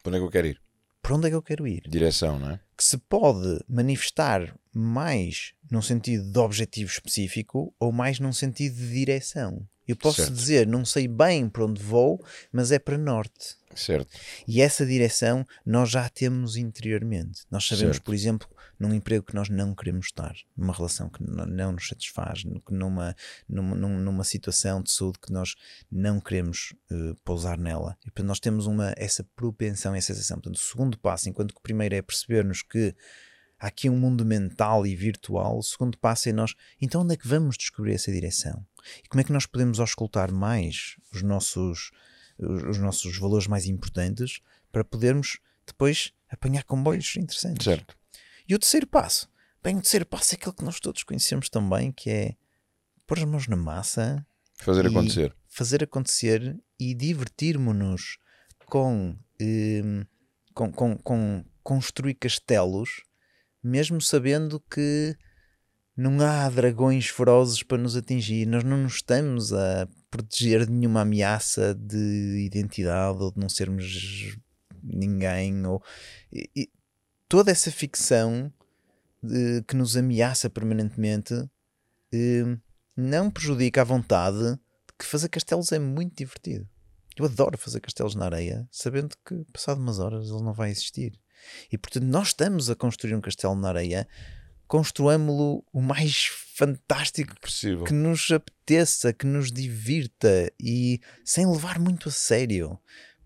Para onde é que eu quero ir? Para onde é que eu quero ir? Direção, não é? que se pode manifestar mais num sentido de objetivo específico ou mais num sentido de direção. Eu posso Certo. dizer, não sei bem para onde vou, mas é para norte. Certo. E essa direção nós já a temos interiormente. Nós sabemos, Certo. por exemplo, num emprego que nós não queremos estar, numa relação que não, nos satisfaz, numa, numa, num- numa situação de saúde que nós não queremos eh, pousar nela. E portanto, nós temos uma, essa propensão, essa sensação. Portanto, o segundo passo, enquanto que o primeiro é percebermos que há aqui um mundo mental e virtual, o segundo passo é nós, então onde é que vamos descobrir essa direção? E como é que nós podemos auscultar mais os nossos, os, os nossos valores mais importantes para podermos depois apanhar comboios interessantes? Certo. E o terceiro passo? Bem, o terceiro passo é aquele que nós todos conhecemos também, que é pôr as mãos na massa, Fazer acontecer. fazer acontecer e divertirmos-nos com, hum, com, com, com construir castelos, mesmo sabendo que não há dragões ferozes para nos atingir, nós não nos estamos a proteger de nenhuma ameaça de identidade ou de não sermos ninguém. Ou, e- e toda essa ficção de- que nos ameaça permanentemente hum, não prejudica a vontade de que fazer castelos é muito divertido. Eu adoro fazer castelos na areia, sabendo que passado umas horas ele não vai existir. E portanto, nós estamos a construir um castelo na areia, construámo-lo o mais fantástico Possível. que nos apeteça, que nos divirta e sem levar muito a sério,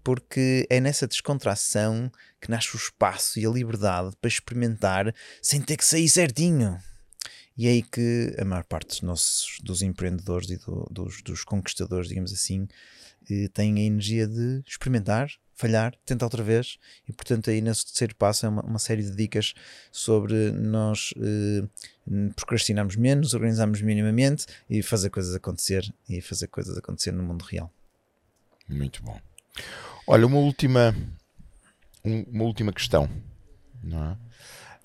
porque é nessa descontração que nasce o espaço e a liberdade para experimentar sem ter que sair certinho. E é aí que a maior parte dos nossos dos empreendedores e do- dos, dos conquistadores, digamos assim, eh, têm a energia de experimentar, falhar, tentar outra vez. E portanto, aí nesse terceiro passo é uma, uma série de dicas sobre nós eh, procrastinarmos menos, organizarmos minimamente e fazer coisas acontecer e fazer coisas acontecer no mundo real. Muito bom. Olha, uma última, um- uma última questão, não é?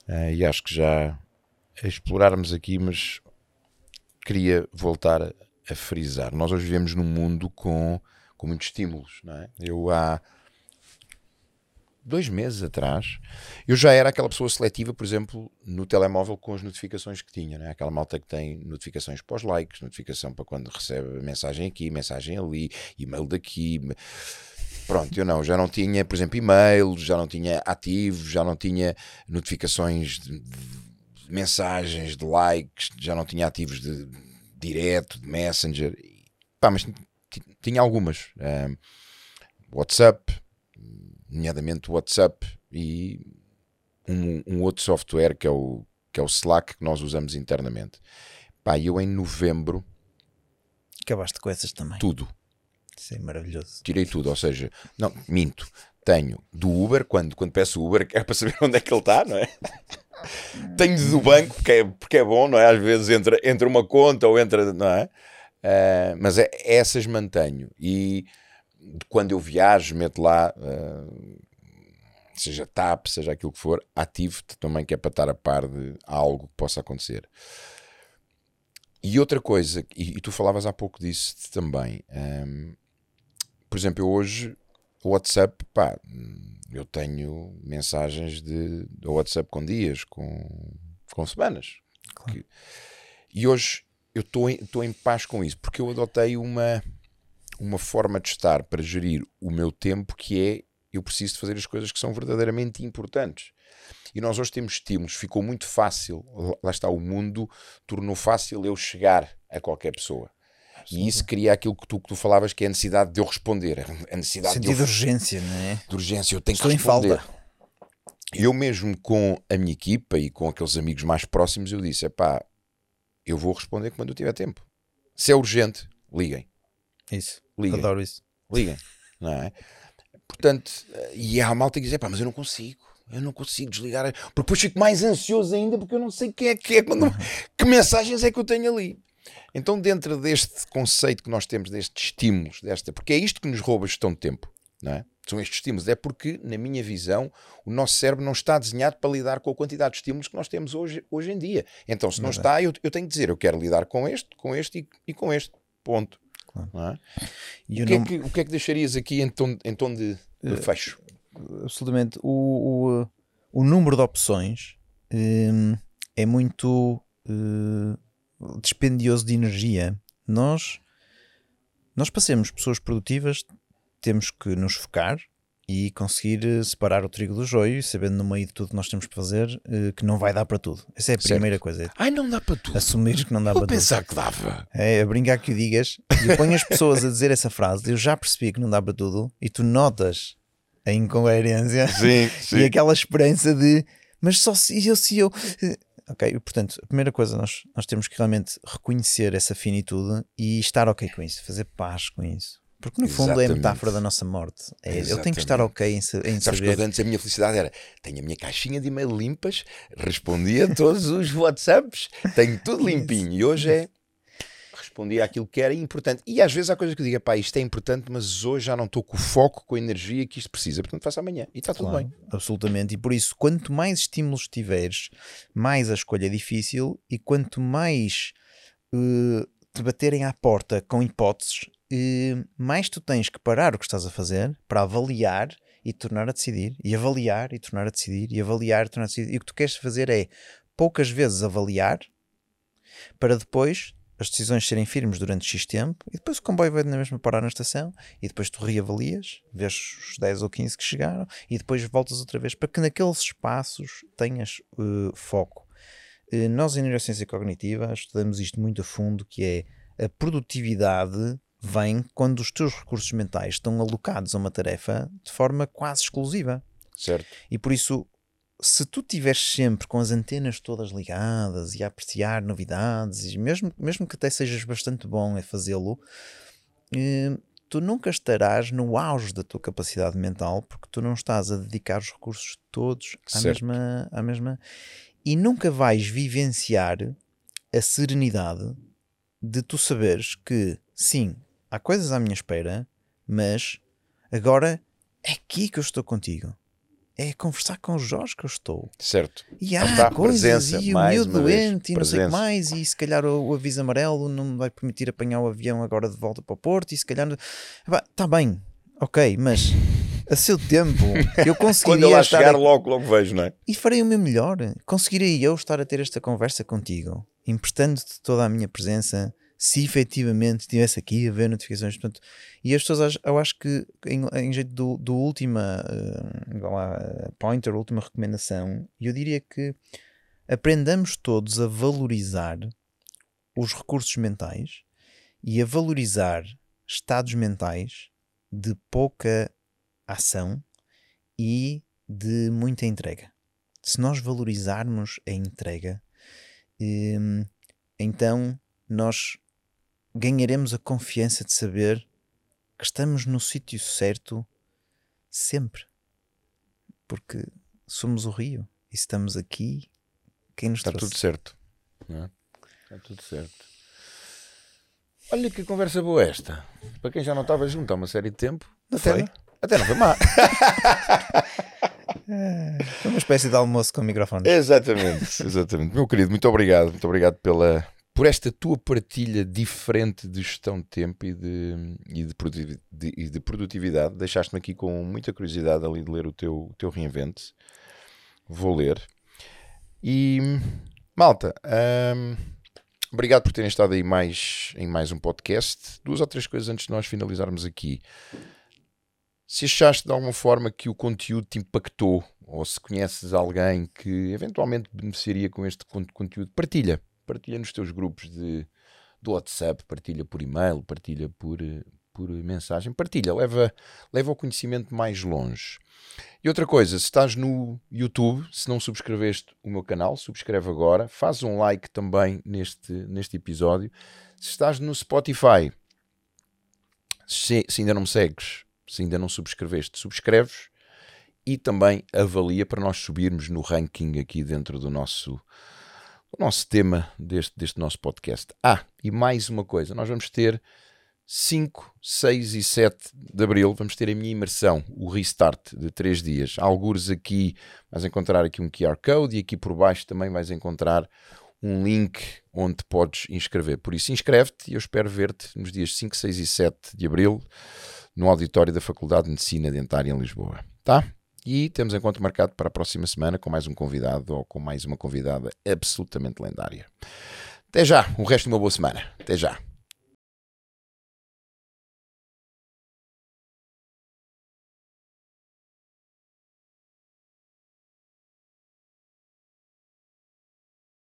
Eh, e acho que já explorarmos aqui, mas queria voltar a frisar. Nós hoje vivemos num mundo com, com muitos estímulos, não é? Eu há dois meses atrás, eu já era aquela pessoa seletiva, por exemplo, no telemóvel com as notificações que tinha, né? aquela malta que tem notificações os likes, notificação para quando recebe mensagem aqui, mensagem ali, e-mail daqui. Pronto, eu não, já não tinha, por exemplo, e-mail, já não tinha ativo, já não tinha notificações de, mensagens, de likes, já não tinha ativos de direto, de messenger. Pá, mas ti- tinha algumas. Ahm, WhatsApp, nomeadamente WhatsApp e um, um outro software que é, o, que é o Slack que nós usamos internamente. Pá, eu em novembro, Acabaste com essas também. tudo, Isso é maravilhoso. tirei tudo, ou seja, não, minto. Tenho do Uber, quando, quando peço o Uber, é para saber (laughs) onde é que ele está, não é? Tenho do banco, porque é, porque é bom, não é? Às vezes entra, entra uma conta ou entra, não é? Ah, mas é, essas mantenho. E quando eu viajo, meto lá, ah, seja TAP, seja aquilo que for, ativo também, que é para estar a par de algo que possa acontecer. E outra coisa, e, e tu falavas há pouco disso também, ahm, por exemplo, eu hoje, o WhatsApp, pá, eu tenho mensagens de, de WhatsApp com dias, com, com semanas. Claro. Que- e hoje eu estou em, estou em paz com isso, porque eu adotei uma, uma forma de estar para gerir o meu tempo que é eu preciso de fazer as coisas que são verdadeiramente importantes. E nós hoje temos estímulos, ficou muito fácil, lá está, o mundo tornou fácil eu chegar a qualquer pessoa. E isso cria aquilo que tu, que tu falavas, que é a necessidade de eu responder. A necessidade Sentido de, de eu, urgência, não é? de urgência, eu tenho Estou que em responder. falta. Eu mesmo com a minha equipa e com aqueles amigos mais próximos, eu disse: pá, eu vou responder quando eu tiver tempo. Se é urgente, liguem, Isso. liguem, Adoro isso. liguem, (laughs) não é? Portanto, e há a malta que diz: pá, mas eu não consigo. Eu não consigo desligar. Porque depois fico mais ansioso ainda porque eu não sei quem é que é, quando... que mensagens é que eu tenho ali. Então, dentro deste conceito que nós temos, destes estímulos, desta, porque é isto que nos rouba gestão de tempo, não é? São estes estímulos. É porque, na minha visão, o nosso cérebro não está desenhado para lidar com a quantidade de estímulos que nós temos hoje, hoje em dia. Então, se não é. está, eu, eu tenho que dizer, eu quero lidar com este, com este e, e com este. Ponto. É? E O, que é não- que, o que é que deixarias aqui em tom, em tom de, de Eh, fecho? absolutamente. O, o, o número de opções hum, é muito hum, dispendioso de energia. Nós, nós para sermos pessoas produtivas, temos que nos focar e conseguir eh, separar o trigo do joio, sabendo no meio de tudo que nós temos que fazer eh, que não vai dar para tudo. Essa é a Certo. primeira coisa. é Ai, não dá para tudo. Assumir que não dá Vou para tudo. pensar que dava. É, a brincar que o digas e eu ponho as pessoas a dizer essa frase. Eu já percebi que não dá para tudo e tu notas a incoerência Sim, (laughs) e aquela esperança de mas só se eu, se eu. Ok, portanto, a primeira coisa nós, nós temos que realmente reconhecer essa finitude e estar ok com isso, fazer paz com isso. Porque no fundo é a Exatamente. metáfora da nossa morte. É, eu tenho que estar Exatamente. ok em, em Sabes que saber. antes a minha felicidade era tenho a minha caixinha de e-mail limpas, respondia a todos (laughs) os WhatsApps, tenho tudo limpinho. E hoje é respondi àquilo que era importante. E às vezes há coisas que eu digo, pá, isto é importante, mas hoje já não estou com o foco, com a energia que isto precisa, portanto faço amanhã. E está tudo Claro, bem. Absolutamente. E por isso, quanto mais estímulos tiveres, mais a escolha é difícil e quanto mais eh, te baterem à porta com hipóteses, mais tu tens que parar o que estás a fazer para avaliar e tornar a decidir, e avaliar e tornar a decidir, e avaliar e tornar a decidir. E o que tu queres fazer é poucas vezes avaliar para depois as decisões serem firmes durante X tempo e depois o comboio vai na mesma parar na estação e depois tu reavalias, vês os 10 ou 15 que chegaram e depois voltas outra vez para que naqueles espaços tenhas eh, foco. Eh, nós em neurociência cognitiva estudamos isto muito a fundo que é a produtividade vem quando os teus recursos mentais estão alocados a uma tarefa de forma quase exclusiva. Certo? E por isso, se tu estiveres sempre com as antenas todas ligadas e a apreciar novidades, e mesmo, mesmo que até sejas bastante bom a fazê-lo, eh, tu nunca estarás no auge da tua capacidade mental porque tu não estás a dedicar os recursos todos à Certo. mesma, à mesma. E nunca vais vivenciar a serenidade de tu saberes que, sim, há coisas à minha espera, mas agora é aqui que eu estou contigo. É conversar com os Jorge que eu estou. Certo. E há está, coisas, presença, e o vez, doente, e não sei o que mais, e se calhar o, o aviso amarelo não me vai permitir apanhar o avião agora de volta para o Porto, e se calhar. Está bem, ok, mas a seu tempo eu (laughs) Quando conseguiria eu lá estar chegar, a- logo, logo vejo, não é? e farei o meu melhor. Conseguirei eu estar a ter esta conversa contigo, emprestando-te toda a minha presença, se efetivamente estivesse aqui a ver notificações. Portanto, e as pessoas, eu acho que, em, em jeito do, do última eh, vá lá, pointer, última recomendação, eu diria que aprendamos todos a valorizar os recursos mentais e a valorizar estados mentais de pouca ação e de muita entrega. Se nós valorizarmos a entrega, hum, então nós ganharemos a confiança de saber que estamos no sítio certo sempre. Porque somos o rio e estamos aqui, quem nos Está trouxe? tudo certo. É? Está tudo certo. Olha que conversa boa esta. Para quem já não estava junto há uma série de tempo. Não até foi? Não, até não foi má. Foi (laughs) uma espécie de almoço com microfone. exatamente, exatamente. Meu querido, muito obrigado. Muito obrigado pela, por esta tua partilha diferente de gestão de tempo e de, e de, produtivi- de- e de produtividade. Deixaste-me aqui com muita curiosidade ali de ler o teu, o teu reinvente. Vou ler. E malta, hum, obrigado por terem estado aí mais, em mais um podcast. Duas ou três coisas antes de nós finalizarmos aqui. Se achaste de alguma forma que o conteúdo te impactou, ou se conheces alguém que eventualmente beneficiaria com este con- conteúdo, partilha. Partilha nos teus grupos de, do WhatsApp, partilha por e-mail, partilha por, por mensagem, partilha, leva, leva o conhecimento mais longe. E outra coisa, se estás no YouTube, se não subscreveste o meu canal, subscreve agora, faz um like também neste, neste episódio. Se estás no Spotify, se, se ainda não me segues, se ainda não subscreveste, subscreves e também avalia para nós subirmos no ranking aqui dentro do nosso, do nosso tema deste, deste nosso podcast. Ah, e mais uma coisa, nós vamos ter 5, 6 e 7 de Abril vamos ter a minha imersão, o restart de 3 dias. Algures aqui vais encontrar aqui um QR Code e aqui por baixo também vais encontrar um link onde podes inscrever. Por isso inscreve-te e eu espero ver-te nos dias 5, 6 e 7 de Abril no auditório da Faculdade de Medicina Dentária em Lisboa. Tá? E temos encontro marcado para a próxima semana com mais um convidado ou com mais uma convidada absolutamente lendária. Até já, o resto de uma boa semana. Até já.